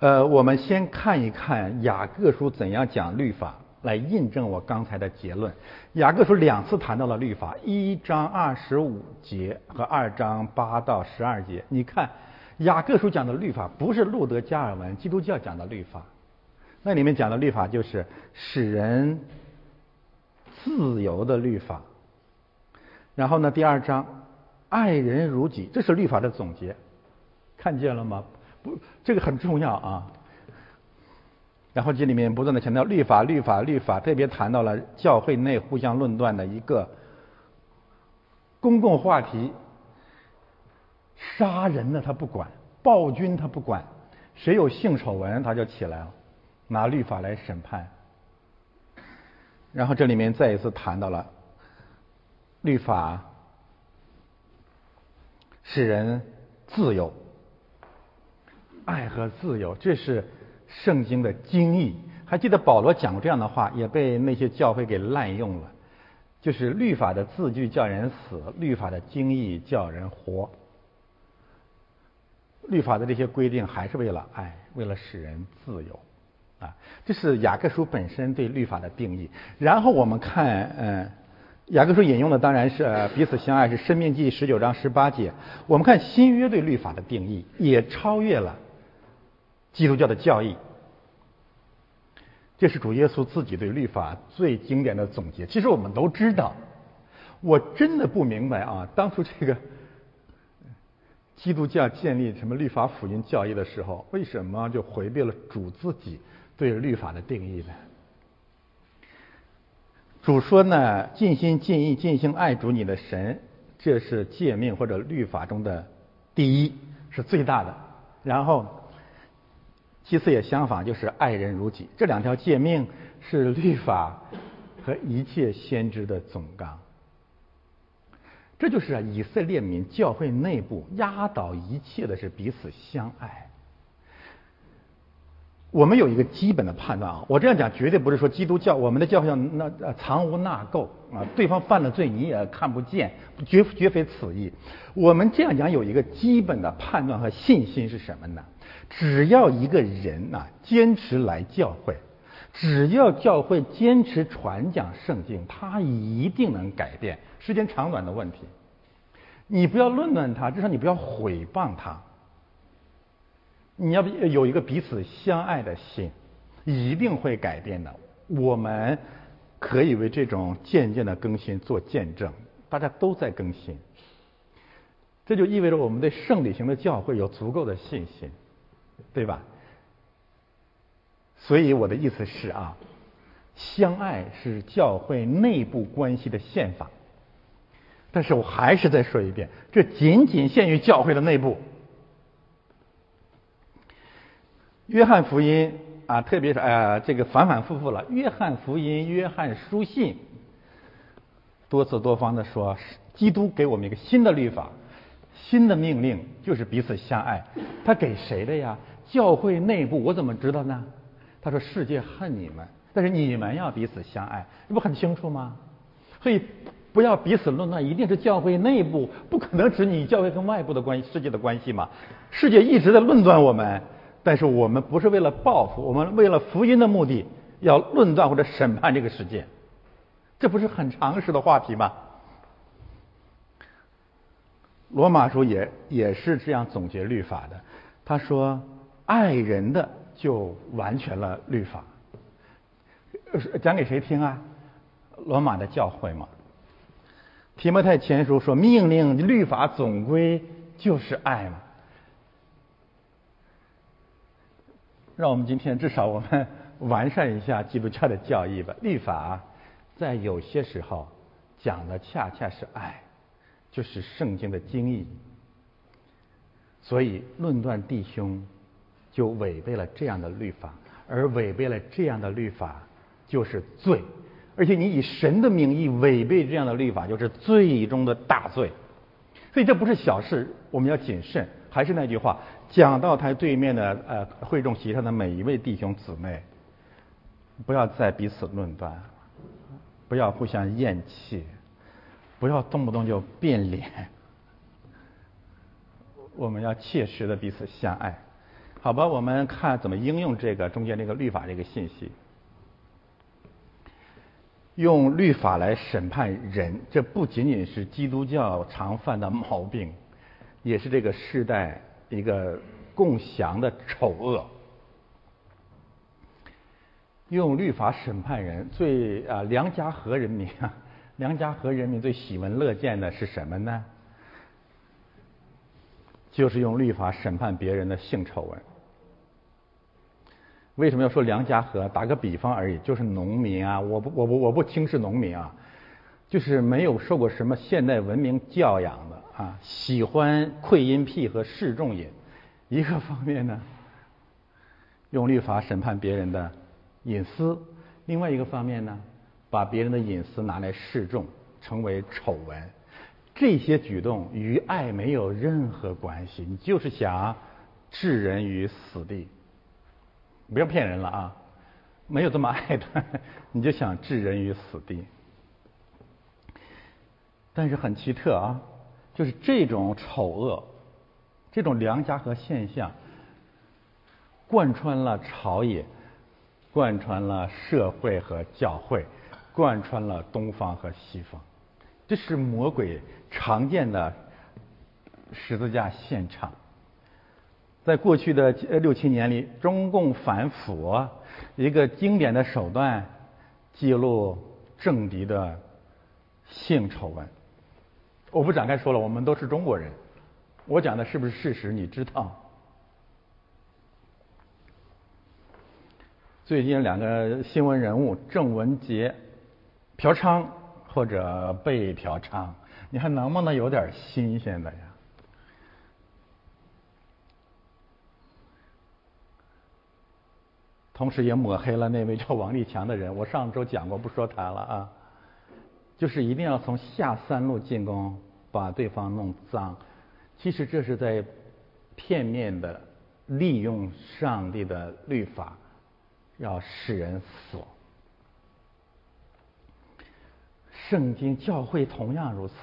呃，我们先看一看雅各书怎样讲律法，来印证我刚才的结论。雅各书两次谈到了律法，一章二十五节和二章八到十二节。你看，雅各书讲的律法不是路德加尔文基督教讲的律法。那里面讲的律法就是使人自由的律法。然后呢，第二章爱人如己，这是律法的总结，看见了吗？不，这个很重要啊。然后这里面不断的强调律法、律法、律法，特别谈到了教会内互相论断的一个公共话题：杀人呢他不管，暴君他不管，谁有性丑闻他就起来了。拿律法来审判，然后这里面再一次谈到了律法使人自由，爱和自由，这是圣经的精义。还记得保罗讲过这样的话，也被那些教会给滥用了。就是律法的字句叫人死，律法的精义叫人活。律法的这些规定还是为了爱，为了使人自由。啊，这是雅各书本身对律法的定义。然后我们看，嗯，雅各书引用的当然是彼此相爱，是生命记十九章十八节。我们看新约对律法的定义，也超越了基督教的教义。这是主耶稣自己对律法最经典的总结。其实我们都知道，我真的不明白啊，当初这个基督教建立什么律法福音教义的时候，为什么就回避了主自己？对律法的定义呢？主说呢，尽心尽意尽心爱主你的神，这是诫命或者律法中的第一，是最大的。然后，其次也相反，就是爱人如己。这两条诫命是律法和一切先知的总纲。这就是啊，以色列民教会内部压倒一切的是彼此相爱。我们有一个基本的判断啊，我这样讲绝对不是说基督教我们的教会上那藏污纳垢啊，对方犯了罪你也看不见，绝绝非此意。我们这样讲有一个基本的判断和信心是什么呢？只要一个人呐坚持来教会，只要教会坚持传讲圣经，他一定能改变。时间长短的问题，你不要论断他，至少你不要毁谤他。你要有一个彼此相爱的心，一定会改变的。我们可以为这种渐渐的更新做见证，大家都在更新，这就意味着我们对圣礼型的教会有足够的信心，对吧？所以我的意思是啊，相爱是教会内部关系的宪法，但是我还是再说一遍，这仅仅限于教会的内部。约翰福音啊，特别是呃，这个反反复复了。约翰福音、约翰书信，多次多方的说，基督给我们一个新的律法、新的命令，就是彼此相爱。他给谁的呀？教会内部，我怎么知道呢？他说：“世界恨你们，但是你们要彼此相爱。”这不很清楚吗？所以不要彼此论断，一定是教会内部，不可能指你教会跟外部的关系、世界的关系嘛？世界一直在论断我们。但是我们不是为了报复，我们为了福音的目的，要论断或者审判这个世界，这不是很常识的话题吗？罗马书也也是这样总结律法的，他说爱人的就完全了律法，讲给谁听啊？罗马的教会嘛。提摩太前书说命令律法总归就是爱嘛。让我们今天至少我们完善一下基督教的教义吧。律法在有些时候讲的恰恰是爱，就是圣经的精义。所以论断弟兄就违背了这样的律法，而违背了这样的律法就是罪。而且你以神的名义违背这样的律法，就是最终的大罪。所以这不是小事，我们要谨慎。还是那句话，讲到台对面的呃会众席上的每一位弟兄姊妹，不要再彼此论断，不要互相厌弃，不要动不动就变脸，我们要切实的彼此相爱，好吧？我们看怎么应用这个中间这个律法这个信息，用律法来审判人，这不仅仅是基督教常犯的毛病。也是这个世代一个共享的丑恶，用律法审判人，最啊梁家河人民啊，梁家河人民最喜闻乐见的是什么呢？就是用律法审判别人的性丑闻。为什么要说良家河？打个比方而已，就是农民啊，我不我不我不轻视农民啊，就是没有受过什么现代文明教养的。啊，喜欢窥阴癖和示众瘾，一个方面呢，用律法审判别人的隐私；另外一个方面呢，把别人的隐私拿来示众，成为丑闻。这些举动与爱没有任何关系，你就是想置人于死地。不要骗人了啊！没有这么爱的，你就想置人于死地。但是很奇特啊，就是这种丑恶、这种良家和现象，贯穿了朝野，贯穿了社会和教会，贯穿了东方和西方。这是魔鬼常见的十字架现场。在过去的呃六七年里，中共反腐一个经典的手段，记录政敌的性丑闻。我不展开说了，我们都是中国人，我讲的是不是事实？你知道？最近两个新闻人物郑文杰嫖娼或者被嫖娼，你还能不能有点新鲜的呀？同时也抹黑了那位叫王立强的人。我上周讲过，不说他了啊。就是一定要从下三路进攻，把对方弄脏。其实这是在片面的利用上帝的律法，要使人死。圣经教会同样如此。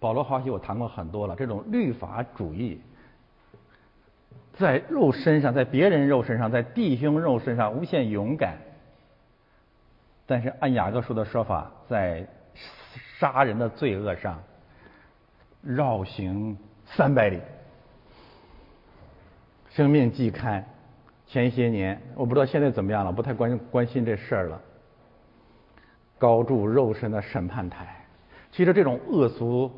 保罗华西我谈过很多了，这种律法主义。在肉身上，在别人肉身上，在弟兄肉身上无限勇敢，但是按雅各书的说法，在杀人的罪恶上绕行三百里。生命季刊前些年，我不知道现在怎么样了，不太关关心这事儿了。高筑肉身的审判台，其实这种恶俗。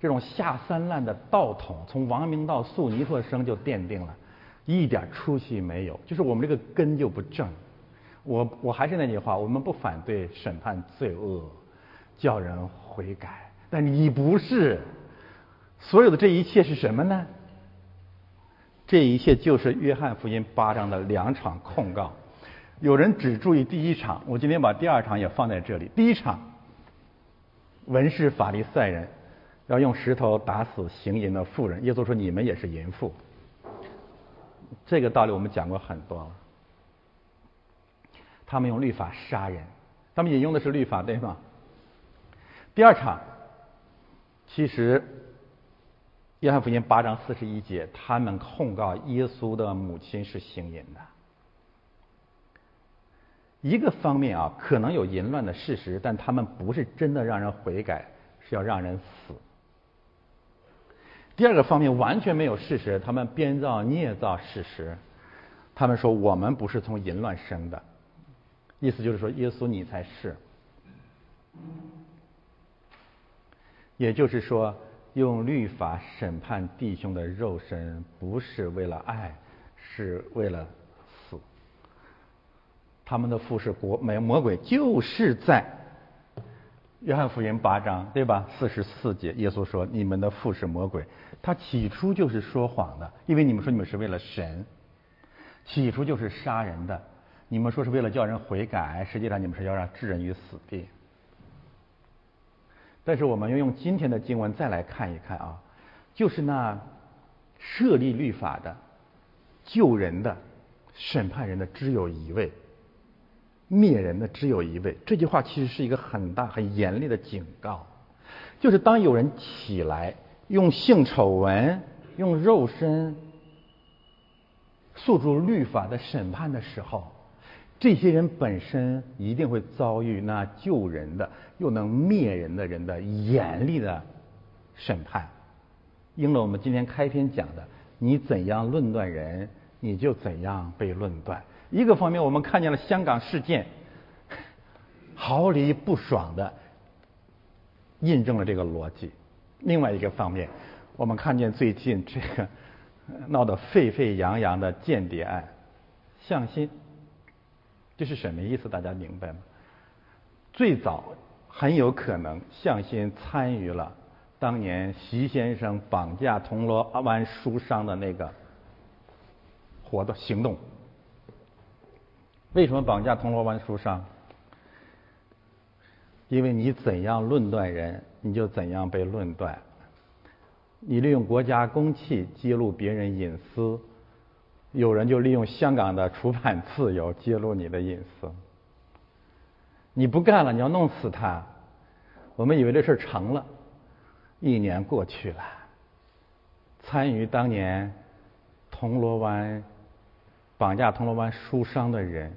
这种下三滥的道统，从王明到素尼特生就奠定了，一点出息没有。就是我们这个根就不正。我我还是那句话，我们不反对审判罪恶，叫人悔改。但你不是，所有的这一切是什么呢？这一切就是约翰福音八章的两场控告。有人只注意第一场，我今天把第二场也放在这里。第一场，文士法利赛人。要用石头打死行淫的妇人，耶稣说：“你们也是淫妇。”这个道理我们讲过很多了。他们用律法杀人，他们引用的是律法，对吗？第二场，其实约翰福音八章四十一节，他们控告耶稣的母亲是行淫的。一个方面啊，可能有淫乱的事实，但他们不是真的让人悔改，是要让人死。第二个方面完全没有事实，他们编造捏造事实。他们说我们不是从淫乱生的，意思就是说耶稣你才是。也就是说，用律法审判弟兄的肉身，不是为了爱，是为了死。他们的父是国没魔鬼，就是在。约翰福音八章，对吧？四十四节，耶稣说：“你们的父是魔鬼，他起初就是说谎的，因为你们说你们是为了神，起初就是杀人的。你们说是为了叫人悔改，实际上你们是要让置人于死地。但是我们要用今天的经文再来看一看啊，就是那设立律法的、救人的、审判人的，只有一位。”灭人的只有一位，这句话其实是一个很大、很严厉的警告。就是当有人起来用性丑闻、用肉身诉诸律法的审判的时候，这些人本身一定会遭遇那救人的又能灭人的人的严厉的审判。应了我们今天开篇讲的：你怎样论断人，你就怎样被论断。一个方面，我们看见了香港事件，毫厘不爽的印证了这个逻辑；另外一个方面，我们看见最近这个闹得沸沸扬扬的间谍案，向心，这是什么意思？大家明白吗？最早很有可能向心参与了当年习先生绑架铜锣湾书商的那个活动行动。为什么绑架铜锣湾书商？因为你怎样论断人，你就怎样被论断。你利用国家公器揭露别人隐私，有人就利用香港的出版自由揭露你的隐私。你不干了，你要弄死他。我们以为这事成了，一年过去了，参与当年铜锣湾绑架铜锣湾书商的人，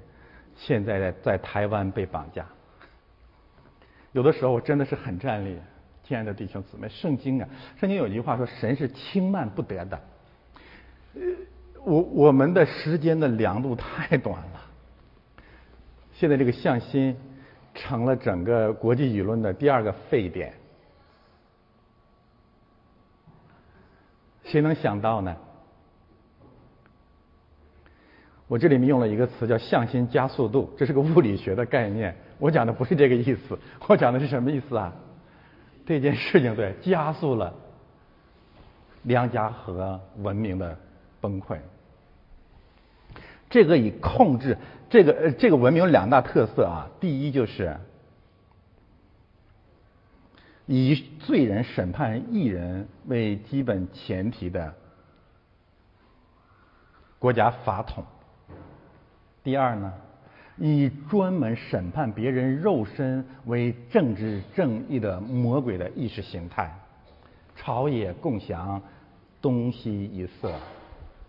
现在在在台湾被绑架。有的时候我真的是很战栗。亲爱的弟兄姊妹，圣经啊，圣经有一句话说：“神是轻慢不得的。”呃我我们的时间的凉度太短了。现在这个向心成了整个国际舆论的第二个沸点。谁能想到呢？我这里面用了一个词叫“向心加速度”，这是个物理学的概念。我讲的不是这个意思，我讲的是什么意思啊？这件事情对加速了梁家河文明的崩溃。这个以控制这个呃这个文明有两大特色啊，第一就是以罪人审判义人为基本前提的国家法统。第二呢？以专门审判别人肉身为政治正义的魔鬼的意识形态，朝野共享，东西一色，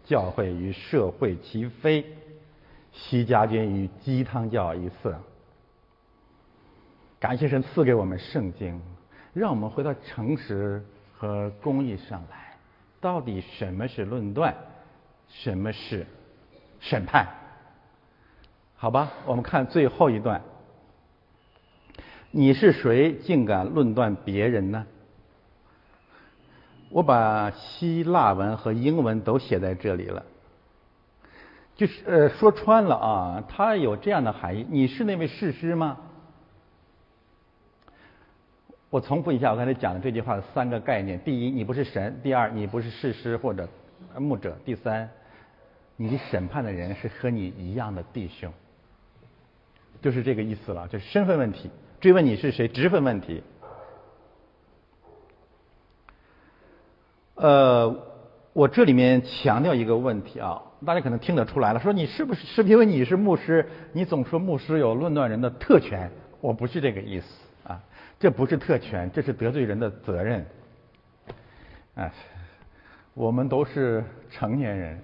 教会与社会齐飞，习家军与鸡汤教一色。感谢神赐给我们圣经，让我们回到诚实和公义上来。到底什么是论断？什么是审判？好吧，我们看最后一段。你是谁，竟敢论断别人呢？我把希腊文和英文都写在这里了。就是呃，说穿了啊，它有这样的含义：你是那位士师吗？我重复一下我刚才讲的这句话的三个概念：第一，你不是神；第二，你不是士师或者牧者；第三，你审判的人是和你一样的弟兄。就是这个意思了，就是身份问题。追问你是谁，职分问题。呃，我这里面强调一个问题啊，大家可能听得出来了，说你是不是是因为你是牧师，你总说牧师有论断人的特权？我不是这个意思啊，这不是特权，这是得罪人的责任。哎，我们都是成年人，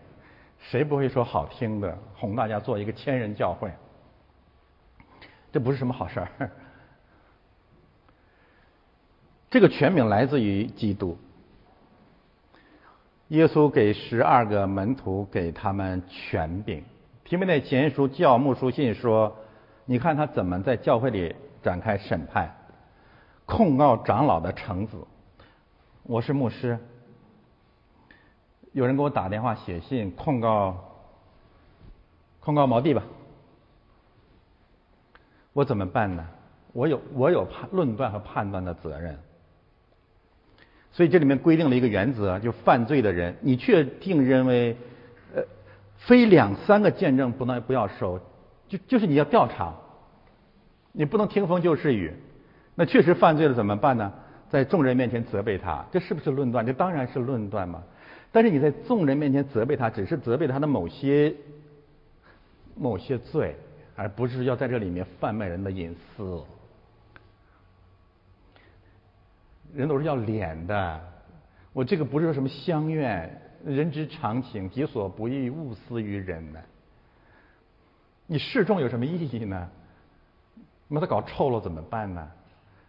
谁不会说好听的，哄大家做一个千人教会？这不是什么好事儿。这个权柄来自于基督。耶稣给十二个门徒给他们权柄。提摩太前书教牧书信说：“你看他怎么在教会里展开审判，控告长老的臣子。”我是牧师，有人给我打电话写信控告控告毛弟吧。我怎么办呢？我有我有判论断和判断的责任，所以这里面规定了一个原则，就犯罪的人，你确定认为，呃，非两三个见证不能不要收，就就是你要调查，你不能听风就是雨，那确实犯罪了怎么办呢？在众人面前责备他，这是不是论断？这当然是论断嘛。但是你在众人面前责备他，只是责备他的某些某些罪。而不是要在这里面贩卖人的隐私，人都是要脸的。我这个不是什么相怨，人之常情，己所不欲，勿施于人呢。你示众有什么意义呢？把他搞臭了怎么办呢？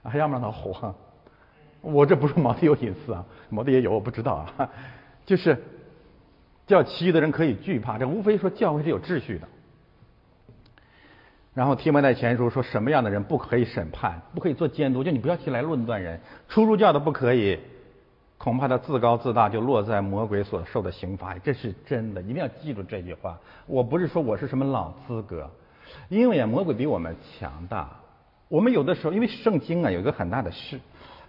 还要不让他活？我这不是毛的有隐私啊，毛的也有，我不知道啊。就是叫其余的人可以惧怕，这无非说教会是有秩序的。然后提摩太前书说什么样的人不可以审判，不可以做监督，就你不要提来论断人。出入教的不可以，恐怕他自高自大，就落在魔鬼所受的刑罚。这是真的，一定要记住这句话。我不是说我是什么老资格，因为啊，魔鬼比我们强大。我们有的时候，因为圣经啊有一个很大的试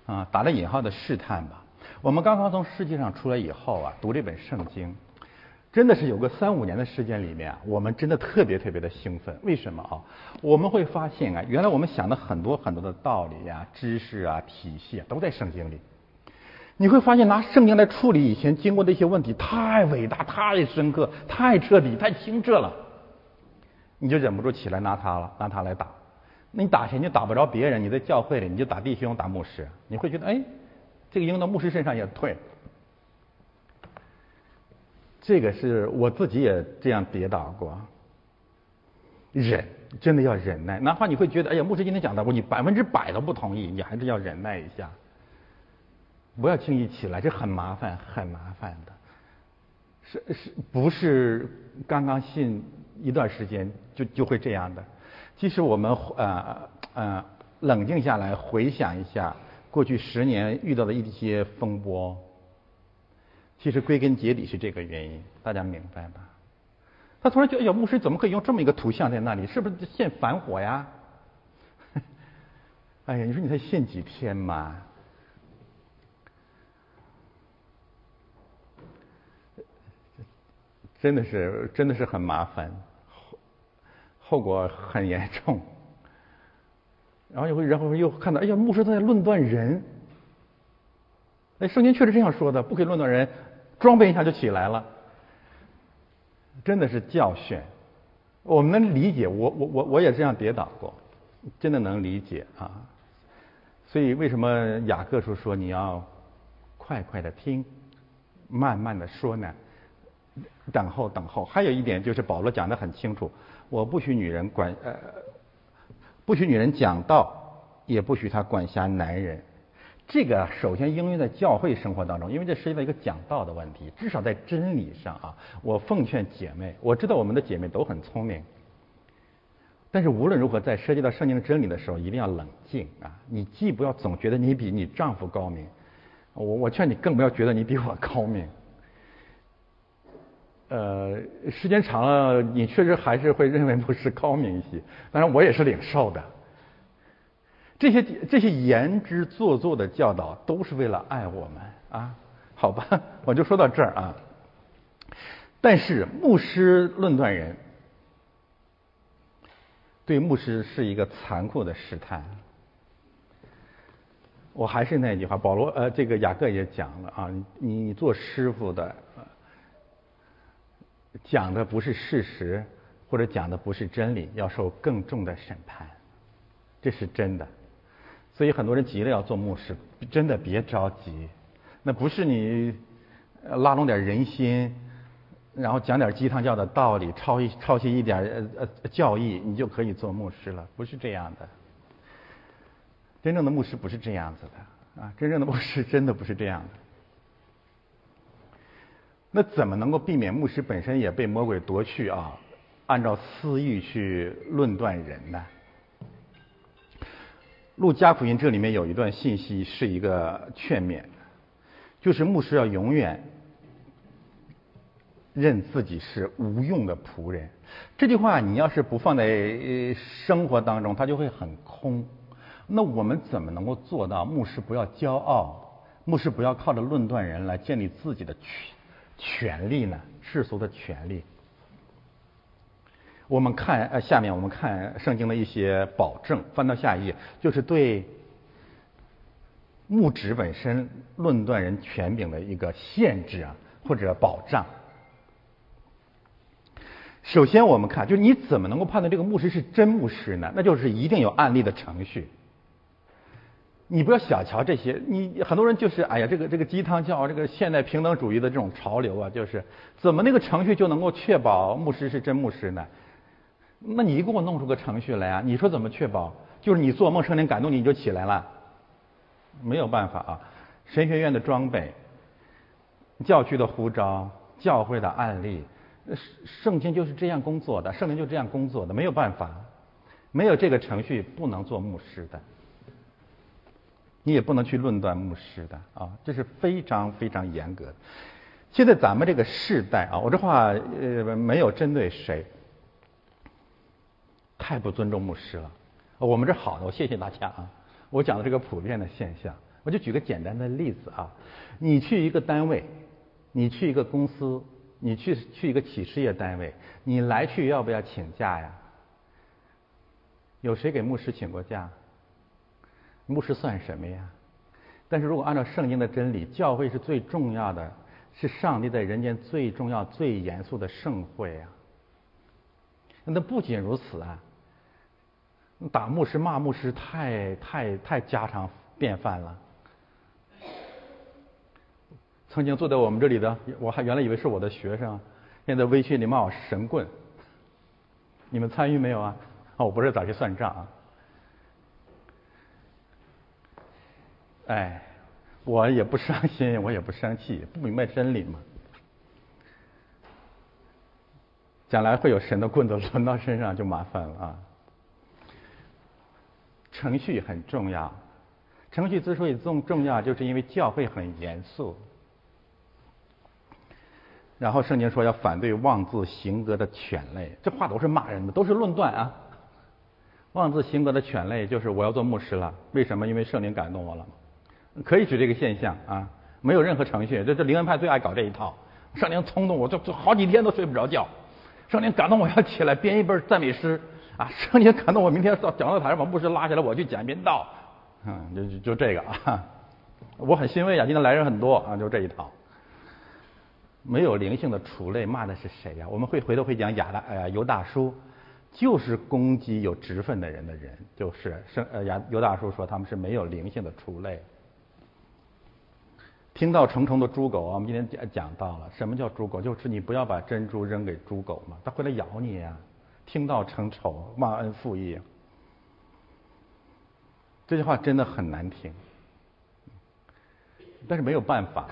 啊，打了引号的试探吧。我们刚刚从世界上出来以后啊，读这本圣经，真的是有个三五年的时间里面，我们真的特别特别的兴奋。为什么啊？我们会发现啊，原来我们想的很多很多的道理呀、知识啊、体系啊，都在圣经里。你会发现，拿圣经来处理以前经过的一些问题，太伟大、太深刻、太彻底、太清澈了，你就忍不住起来拿它了，拿它来打。那你打谁？你打不着别人，你在教会里你就打弟兄、打牧师，你会觉得，哎，这个用到牧师身上也对。这个是我自己也这样跌倒过，忍，真的要忍耐。哪怕你会觉得，哎呀，牧师今天讲的，我你百分之百都不同意，你还是要忍耐一下，不要轻易起来，这很麻烦，很麻烦的。是是，不是刚刚信一段时间就就会这样的。即使我们呃呃冷静下来回想一下过去十年遇到的一些风波。其实归根结底是这个原因，大家明白吧？他突然觉得，哎呀，牧师怎么可以用这么一个图像在那里？是不是献反火呀？哎呀，你说你才献几天嘛？真的是，真的是很麻烦，后后果很严重。然后又会，然后又看到，哎呀，牧师在论断人。哎，圣经确实这样说的，不可以论断人。装备一下就起来了，真的是教训。我们能理解，我我我我也这样跌倒过，真的能理解啊。所以为什么雅各书说你要快快的听，慢慢的说呢？等候等候。还有一点就是保罗讲的很清楚，我不许女人管呃，不许女人讲道，也不许她管辖男人。这个首先应用在教会生活当中，因为这涉及到一个讲道的问题。至少在真理上啊，我奉劝姐妹，我知道我们的姐妹都很聪明，但是无论如何，在涉及到圣经的真理的时候，一定要冷静啊！你既不要总觉得你比你丈夫高明，我我劝你更不要觉得你比我高明。呃，时间长了，你确实还是会认为不是高明一些。当然，我也是领受的。这些这些言之做作的教导，都是为了爱我们啊？好吧，我就说到这儿啊。但是牧师论断人，对牧师是一个残酷的试探。我还是那句话，保罗呃，这个雅各也讲了啊，你你做师傅的，讲的不是事实，或者讲的不是真理，要受更重的审判，这是真的。所以很多人急了要做牧师，真的别着急，那不是你拉拢点人心，然后讲点鸡汤教的道理，抄一抄袭一点呃呃教义，你就可以做牧师了，不是这样的。真正的牧师不是这样子的啊，真正的牧师真的不是这样的。那怎么能够避免牧师本身也被魔鬼夺去啊？按照私欲去论断人呢？路加福音这里面有一段信息是一个劝勉，就是牧师要永远认自己是无用的仆人。这句话你要是不放在生活当中，它就会很空。那我们怎么能够做到牧师不要骄傲，牧师不要靠着论断人来建立自己的权权利呢？世俗的权利。我们看呃，下面我们看圣经的一些保证，翻到下一页，就是对木质本身论断人权柄的一个限制啊，或者保障。首先我们看，就是你怎么能够判断这个牧师是真牧师呢？那就是一定有案例的程序。你不要小瞧这些，你很多人就是哎呀，这个这个鸡汤教，这个现代平等主义的这种潮流啊，就是怎么那个程序就能够确保牧师是真牧师呢？那你给我弄出个程序来啊？你说怎么确保？就是你做梦，圣灵感动你，你就起来了？没有办法啊！神学院的装备、教区的呼召、教会的案例，圣经就是这样工作的，圣灵就这样工作的，没有办法，没有这个程序不能做牧师的，你也不能去论断牧师的啊！这是非常非常严格的。现在咱们这个世代啊，我这话呃没有针对谁。太不尊重牧师了，我们这好的，我谢谢大家啊！我讲的这个普遍的现象，我就举个简单的例子啊，你去一个单位，你去一个公司，你去去一个企事业单位，你来去要不要请假呀？有谁给牧师请过假？牧师算什么呀？但是如果按照圣经的真理，教会是最重要的，是上帝在人间最重要、最严肃的盛会啊。那不仅如此啊，打牧师、骂牧师，太太太家常便饭了。曾经坐在我们这里的，我还原来以为是我的学生，现在微信里骂我神棍。你们参与没有啊？哦，我不是咋去算账啊。哎，我也不伤心，我也不生气，不明白真理嘛。将来会有神的棍子抡到身上就麻烦了啊。程序很重要，程序之所以重重要，就是因为教会很严肃。然后圣经说要反对妄自行格的犬类，这话都是骂人的，都是论断啊。妄自行格的犬类就是我要做牧师了，为什么？因为圣灵感动我了。可以指这个现象啊，没有任何程序，这这灵恩派最爱搞这一套。圣灵冲动我，就就好几天都睡不着觉。圣灵感动我要起来编一本赞美诗啊！圣灵感动我明天到讲道台上把牧师拉下来，我去讲编道。嗯，就就就这个啊，我很欣慰啊，今天来人很多啊，就这一套。没有灵性的畜类骂的是谁呀？我们会回头会讲亚大呃犹大叔。就是攻击有职分的人的人，就是圣呃亚犹大叔说他们是没有灵性的畜类。听到重重的猪狗啊，我们今天讲讲到了什么叫猪狗，就是你不要把珍珠扔给猪狗嘛，它会来咬你呀。听到成仇，忘恩负义，这句话真的很难听。但是没有办法，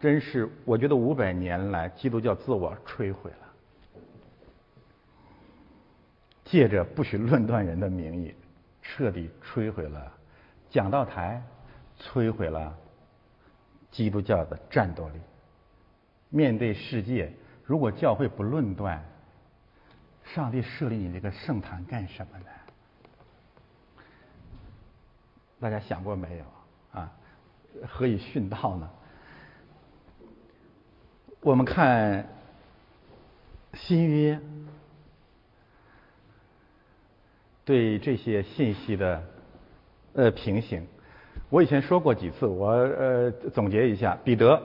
真是我觉得五百年来基督教自我摧毁了。借着不许论断人的名义，彻底摧毁了讲道台，摧毁了基督教的战斗力。面对世界，如果教会不论断，上帝设立你这个圣坛干什么呢？大家想过没有啊？何以殉道呢？我们看新约。对这些信息的呃平行，我以前说过几次，我呃总结一下，彼得、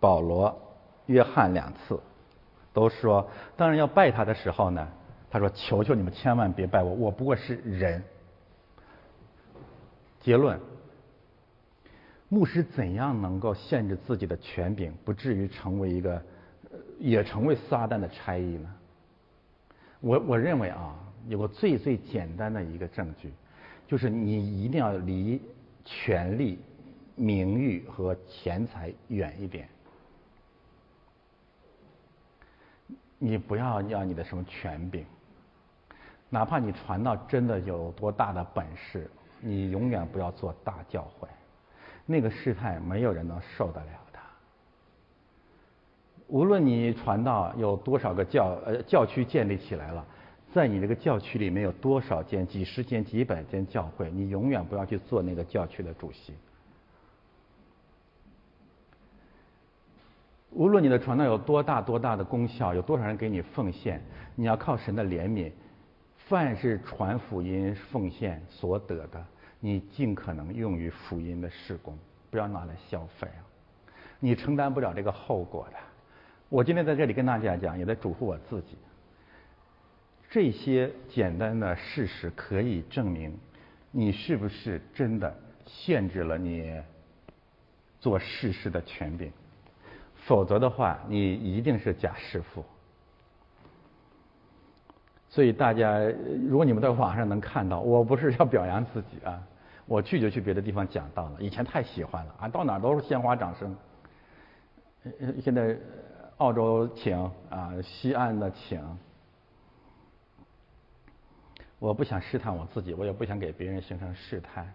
保罗、约翰两次都说，当然要拜他的时候呢，他说：“求求你们千万别拜我，我不过是人。”结论：牧师怎样能够限制自己的权柄，不至于成为一个也成为撒旦的差役呢？我我认为啊。有个最最简单的一个证据，就是你一定要离权力、名誉和钱财远一点。你不要要你的什么权柄，哪怕你传道真的有多大的本事，你永远不要做大教会。那个事态没有人能受得了的。无论你传道有多少个教呃教区建立起来了。在你这个教区里面有多少间、几十间、几百间教会，你永远不要去做那个教区的主席。无论你的传道有多大多大的功效，有多少人给你奉献，你要靠神的怜悯。凡是传福音奉献所得的，你尽可能用于福音的事工，不要拿来消费啊！你承担不了这个后果的。我今天在这里跟大家讲，也在嘱咐我自己。这些简单的事实可以证明，你是不是真的限制了你做事实的权柄？否则的话，你一定是假师傅。所以大家，如果你们在网上能看到，我不是要表扬自己啊，我去就去别的地方讲到了，以前太喜欢了啊，到哪都是鲜花掌声。现在澳洲请啊，西岸的请。我不想试探我自己，我也不想给别人形成试探，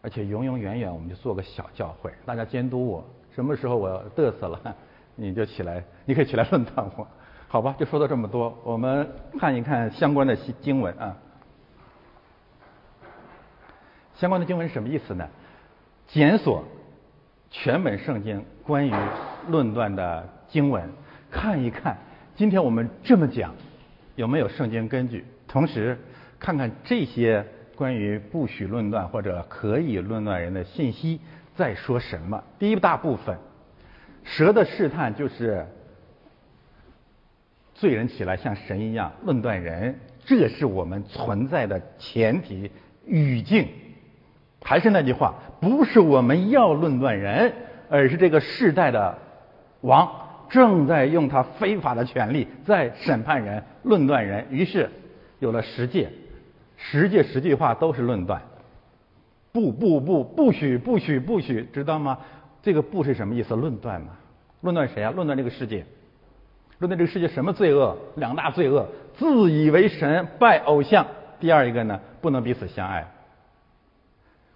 而且永永远远我们就做个小教会，大家监督我，什么时候我嘚瑟了，你就起来，你可以起来论断我，好吧？就说到这么多，我们看一看相关的经文啊。相关的经文是什么意思呢？检索全本圣经关于论断的经文，看一看今天我们这么讲有没有圣经根据，同时看看这些关于不许论断或者可以论断人的信息在说什么。第一大部分，蛇的试探就是罪人起来像神一样论断人，这是我们存在的前提语境。还是那句话，不是我们要论断人，而是这个世代的王正在用他非法的权利在审判人、论断人。于是有了十诫，十诫十句话都是论断，不不不，不许不许不许，知道吗？这个不是什么意思？论断嘛？论断谁啊？论断这个世界，论断这个世界什么罪恶？两大罪恶：自以为神，拜偶像。第二一个呢，不能彼此相爱。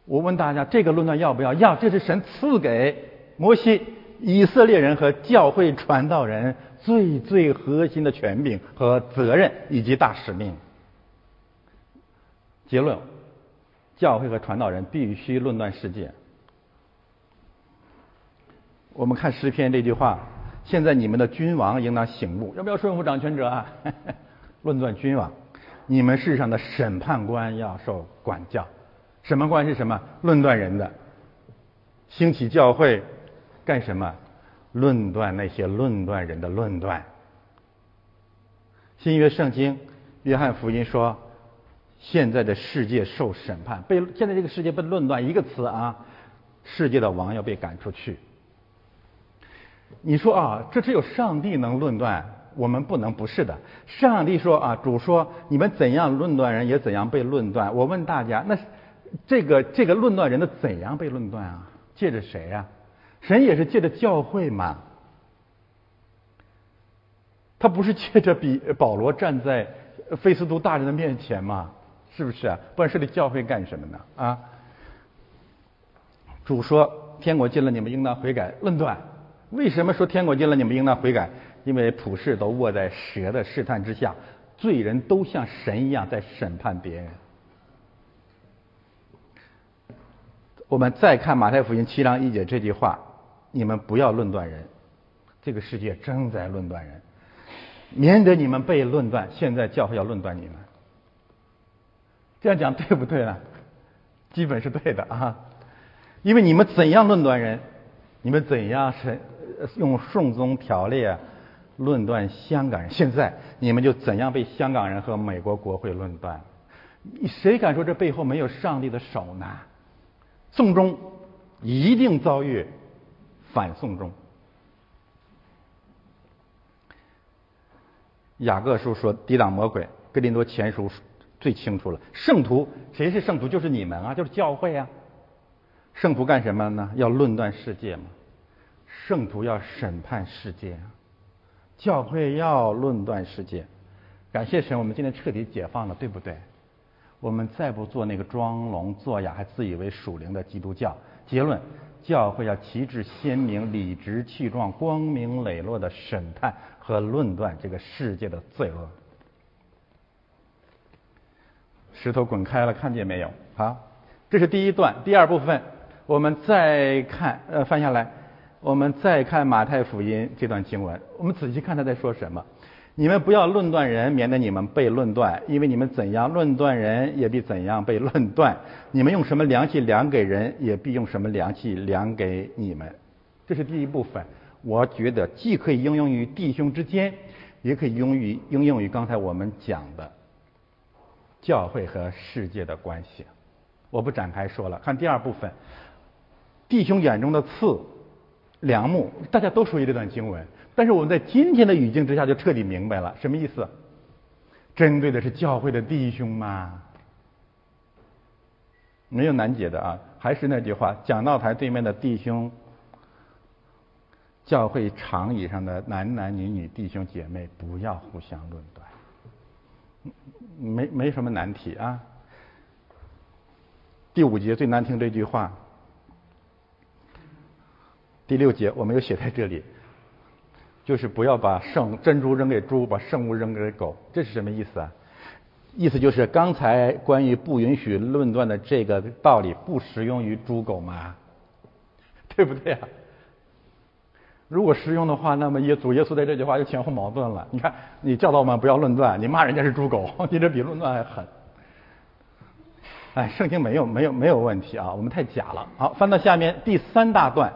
我问大家，这个论断要不要？要，这是神赐给摩西、以色列人和教会传道人最最核心的权柄和责任以及大使命。结论：教会和传道人必须论断世界。我们看诗篇这句话：现在你们的君王应当醒悟，要不要顺服掌权者啊？论断君王，你们世上的审判官要受管教。什么官？是？什么论断人的？兴起教会干什么？论断那些论断人的论断。新约圣经约翰福音说，现在的世界受审判，被现在这个世界被论断一个词啊，世界的王要被赶出去。你说啊，这只有上帝能论断，我们不能不是的。上帝说啊，主说你们怎样论断人，也怎样被论断。我问大家，那？这个这个论断人的怎样被论断啊？借着谁呀？神也是借着教会嘛。他不是借着比保罗站在菲斯都大人的面前吗？是不是啊？不然设立教会干什么呢？啊？主说天国近了，你们应当悔改。论断，为什么说天国近了，你们应当悔改？因为普世都握在蛇的试探之下，罪人都像神一样在审判别人。我们再看马太福音七章一节这句话：“你们不要论断人，这个世界正在论断人，免得你们被论断。现在教会要论断你们，这样讲对不对呢？基本是对的啊，因为你们怎样论断人，你们怎样是用宋宗条例论断香港人，现在你们就怎样被香港人和美国国会论断。谁敢说这背后没有上帝的手呢？”宋中一定遭遇反宋中。雅各书说抵挡魔鬼，哥林多前书最清楚了。圣徒谁是圣徒？就是你们啊，就是教会啊。圣徒干什么呢？要论断世界嘛。圣徒要审判世界，教会要论断世界。感谢神，我们今天彻底解放了，对不对？我们再不做那个装聋作哑还自以为属灵的基督教。结论：教会要旗帜鲜明、理直气壮、光明磊落的审判和论断这个世界的罪恶。石头滚开了，看见没有？好，这是第一段。第二部分，我们再看，呃，翻下来，我们再看马太福音这段经文，我们仔细看他在说什么。你们不要论断人，免得你们被论断。因为你们怎样论断人，也必怎样被论断。你们用什么量器量给人，也必用什么量器量给你们。这是第一部分。我觉得既可以应用于弟兄之间，也可以用于应用于刚才我们讲的教会和世界的关系。我不展开说了。看第二部分，弟兄眼中的刺，梁木，大家都熟悉这段经文。但是我们在今天的语境之下就彻底明白了什么意思？针对的是教会的弟兄吗？没有难解的啊，还是那句话，讲道台对面的弟兄，教会长椅上的男男女女弟兄姐妹，不要互相论断，没没什么难题啊。第五节最难听这句话，第六节我没有写在这里。就是不要把圣珍珠扔给猪，把圣物扔给狗，这是什么意思啊？意思就是刚才关于不允许论断的这个道理不适用于猪狗吗？对不对啊？如果实用的话，那么耶主耶稣在这句话就前后矛盾了。你看，你教导我们不要论断，你骂人家是猪狗，你这比论断还狠。哎，圣经没有没有没有问题啊，我们太假了。好，翻到下面第三大段，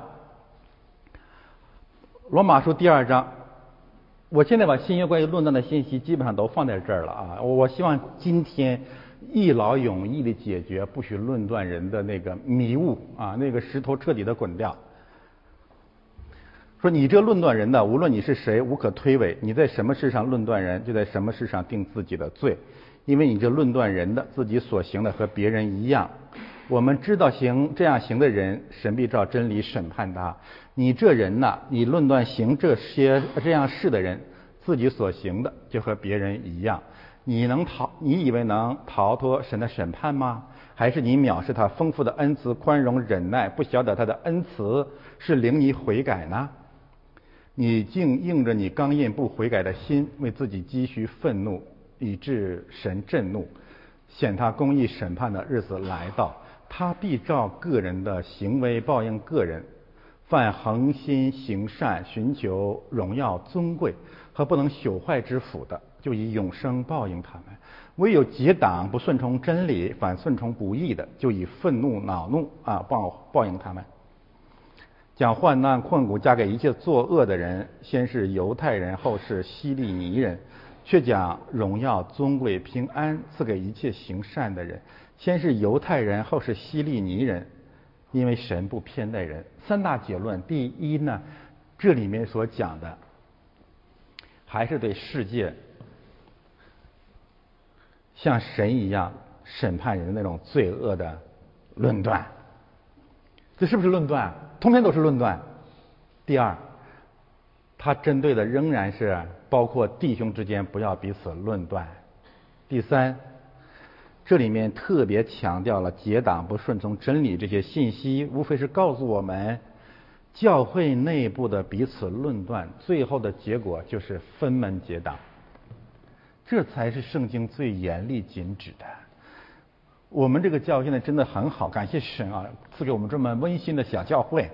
罗马书第二章。我现在把新约关于论断的信息基本上都放在这儿了啊。我希望今天一劳永逸的解决不许论断人的那个迷雾啊，那个石头彻底的滚掉。说你这论断人的，无论你是谁，无可推诿。你在什么事上论断人，就在什么事上定自己的罪，因为你这论断人的，自己所行的和别人一样。我们知道行这样行的人，神必照真理审判他。你这人呐，你论断行这些这样事的人，自己所行的就和别人一样。你能逃？你以为能逃脱神的审判吗？还是你藐视他丰富的恩慈、宽容、忍耐，不晓得他的恩慈是领你悔改呢？你竟硬着你刚硬不悔改的心，为自己积蓄愤怒，以致神震怒，显他公义审判的日子来到，他必照个人的行为报应个人。犯恒心行善、寻求荣耀尊贵和不能朽坏之福的，就以永生报应他们；唯有结党不顺从真理，反顺从不义的，就以愤怒恼怒啊报报应他们。将患难困苦加给一切作恶的人，先是犹太人，后是希利尼人；却将荣耀、尊贵、平安赐给一切行善的人，先是犹太人，后是希利尼人。因为神不偏待人。三大结论：第一呢，这里面所讲的还是对世界像神一样审判人的那种罪恶的论断。这是不是论断？通篇都是论断。第二，他针对的仍然是包括弟兄之间不要彼此论断。第三，这里面特别强调了结党不顺从真理这些信息，无非是告诉我们，教会内部的彼此论断，最后的结果就是分门结党。这才是圣经最严厉禁止的。我们这个教会现在真的很好，感谢神啊，赐给我们这么温馨的小教会。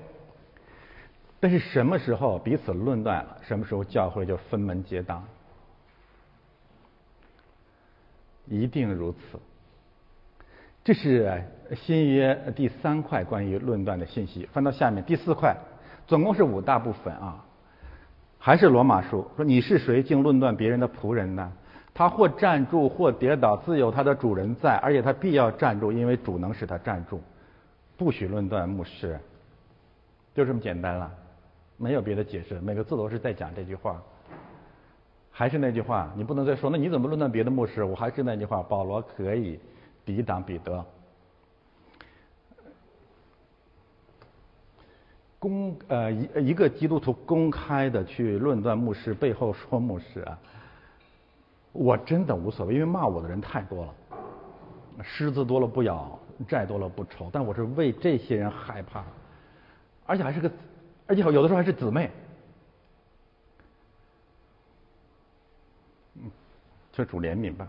但是什么时候彼此论断了，什么时候教会就分门结党，一定如此。这是新约第三块关于论断的信息。翻到下面第四块，总共是五大部分啊，还是罗马书说你是谁，竟论断别人的仆人呢？他或站住，或跌倒，自有他的主人在，而且他必要站住，因为主能使他站住。不许论断牧师，就这么简单了，没有别的解释，每个字都是在讲这句话。还是那句话，你不能再说，那你怎么论断别的牧师？我还是那句话，保罗可以抵挡彼得。公呃一一个基督徒公开的去论断牧师，背后说牧师啊。我真的无所谓，因为骂我的人太多了，虱子多了不咬，债多了不愁。但我是为这些人害怕，而且还是个，而且有的时候还是姊妹。嗯，求主怜悯吧。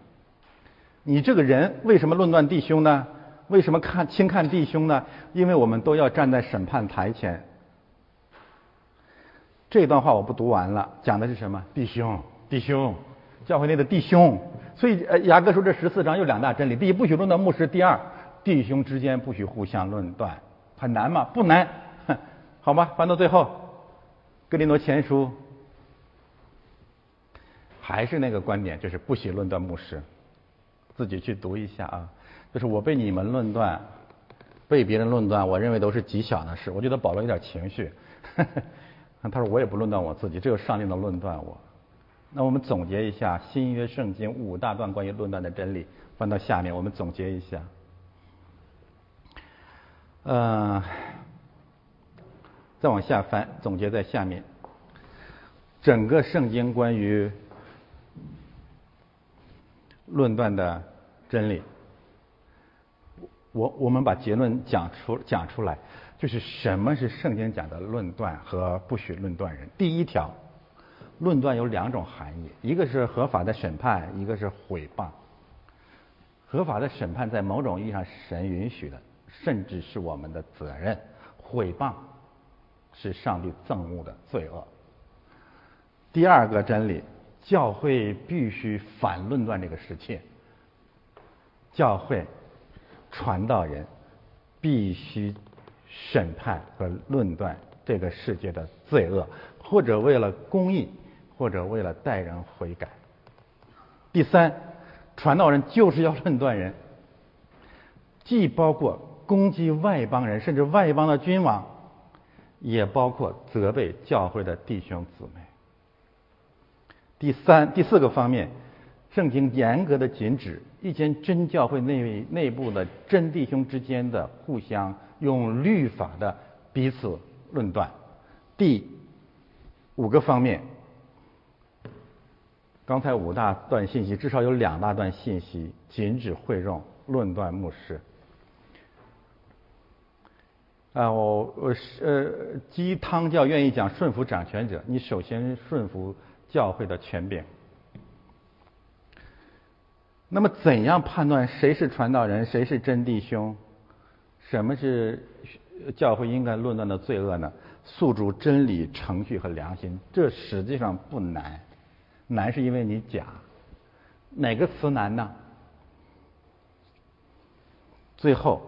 你这个人为什么论断弟兄呢？为什么看轻看弟兄呢？因为我们都要站在审判台前。这段话我不读完了，讲的是什么？弟兄，弟兄。教会内的弟兄，所以呃，雅各书这十四章有两大真理：第一，不许论断牧师；第二，弟兄之间不许互相论断。很难吗？不难，好吧。翻到最后，格林多前书还是那个观点，就是不许论断牧师。自己去读一下啊，就是我被你们论断，被别人论断，我认为都是极小的事。我觉得保罗有点情绪，他说我也不论断我自己，只有上帝能论断我。那我们总结一下新约圣经五大段关于论断的真理，翻到下面，我们总结一下。呃，再往下翻，总结在下面。整个圣经关于论断的真理，我我们把结论讲出讲出来，就是什么是圣经讲的论断和不许论断人。第一条。论断有两种含义，一个是合法的审判，一个是毁谤。合法的审判在某种意义上神允许的，甚至是我们的责任。毁谤是上帝憎恶的罪恶。第二个真理，教会必须反论断这个世界。教会传道人必须审判和论断这个世界的罪恶，或者为了公义，或者为了带人悔改。第三，传道人就是要论断人，既包括攻击外邦人，甚至外邦的君王，也包括责备教会的弟兄姊妹。第三、第四个方面，圣经严格的禁止一间真教会内内部的真弟兄之间的互相用律法的彼此论断。第五个方面，刚才五大段信息至少有两大段信息禁止会众论断牧师。啊，我我是呃，鸡汤教愿意讲顺服掌权者，你首先顺服。教会的权柄。那么，怎样判断谁是传道人，谁是真弟兄？什么是教会应该论断的罪恶呢？诉诸真理、程序和良心，这实际上不难。难是因为你假。哪个词难呢？最后，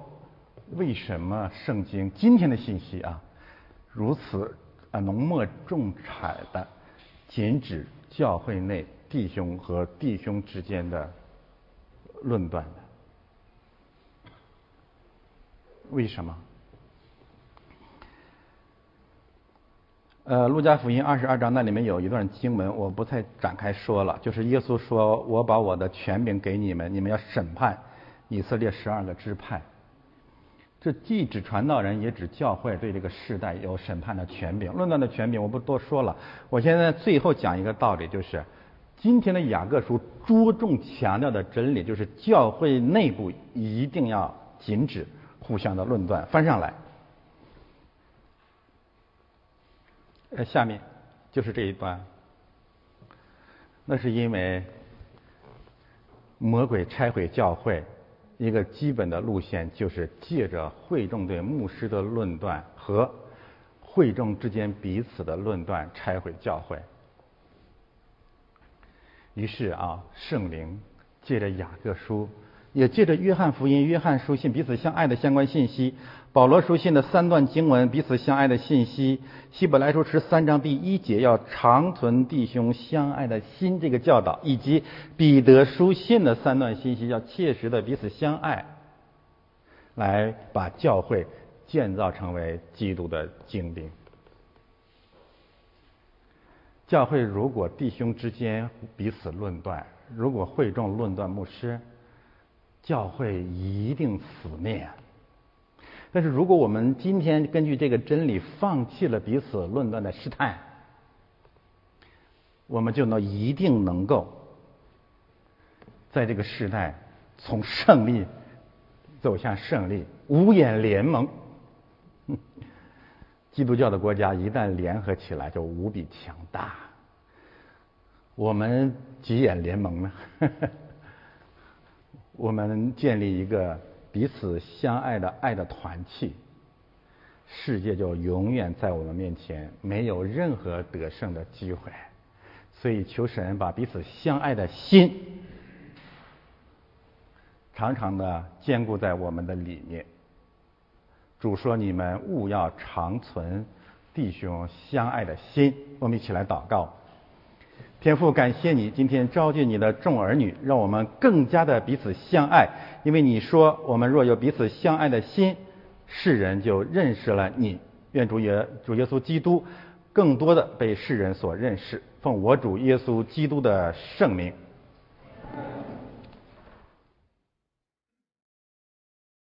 为什么圣经今天的信息啊，如此啊浓墨重彩的？仅指教会内弟兄和弟兄之间的论断的，为什么？呃，路加福音二十二章那里面有一段经文，我不太展开说了。就是耶稣说：“我把我的权柄给你们，你们要审判以色列十二个支派。”这既指传道人，也指教会对这个世代有审判的权柄、论断的权柄。我不多说了。我现在最后讲一个道理，就是今天的雅各书着重强调的真理，就是教会内部一定要禁止互相的论断。翻上来，呃，下面就是这一段。那是因为魔鬼拆毁教会。一个基本的路线就是借着会众对牧师的论断和会众之间彼此的论断拆毁教会。于是啊，圣灵借着雅各书。也借着约翰福音、约翰书信彼此相爱的相关信息，保罗书信的三段经文彼此相爱的信息，希伯来书十三章第一节要长存弟兄相爱的心这个教导，以及彼得书信的三段信息要切实的彼此相爱，来把教会建造成为基督的精兵。教会如果弟兄之间彼此论断，如果会众论断牧师。教会一定死灭。但是，如果我们今天根据这个真理放弃了彼此论断的试探，我们就能一定能够在这个时代从胜利走向胜利。五眼联盟，基督教的国家一旦联合起来，就无比强大。我们几眼联盟呢？我们建立一个彼此相爱的爱的团契，世界就永远在我们面前没有任何得胜的机会。所以求神把彼此相爱的心常常的坚固在我们的里面。主说：“你们务要长存弟兄相爱的心。”我们一起来祷告。天父，感谢你今天召集你的众儿女，让我们更加的彼此相爱。因为你说，我们若有彼此相爱的心，世人就认识了你。愿主耶主耶稣基督更多的被世人所认识。奉我主耶稣基督的圣名，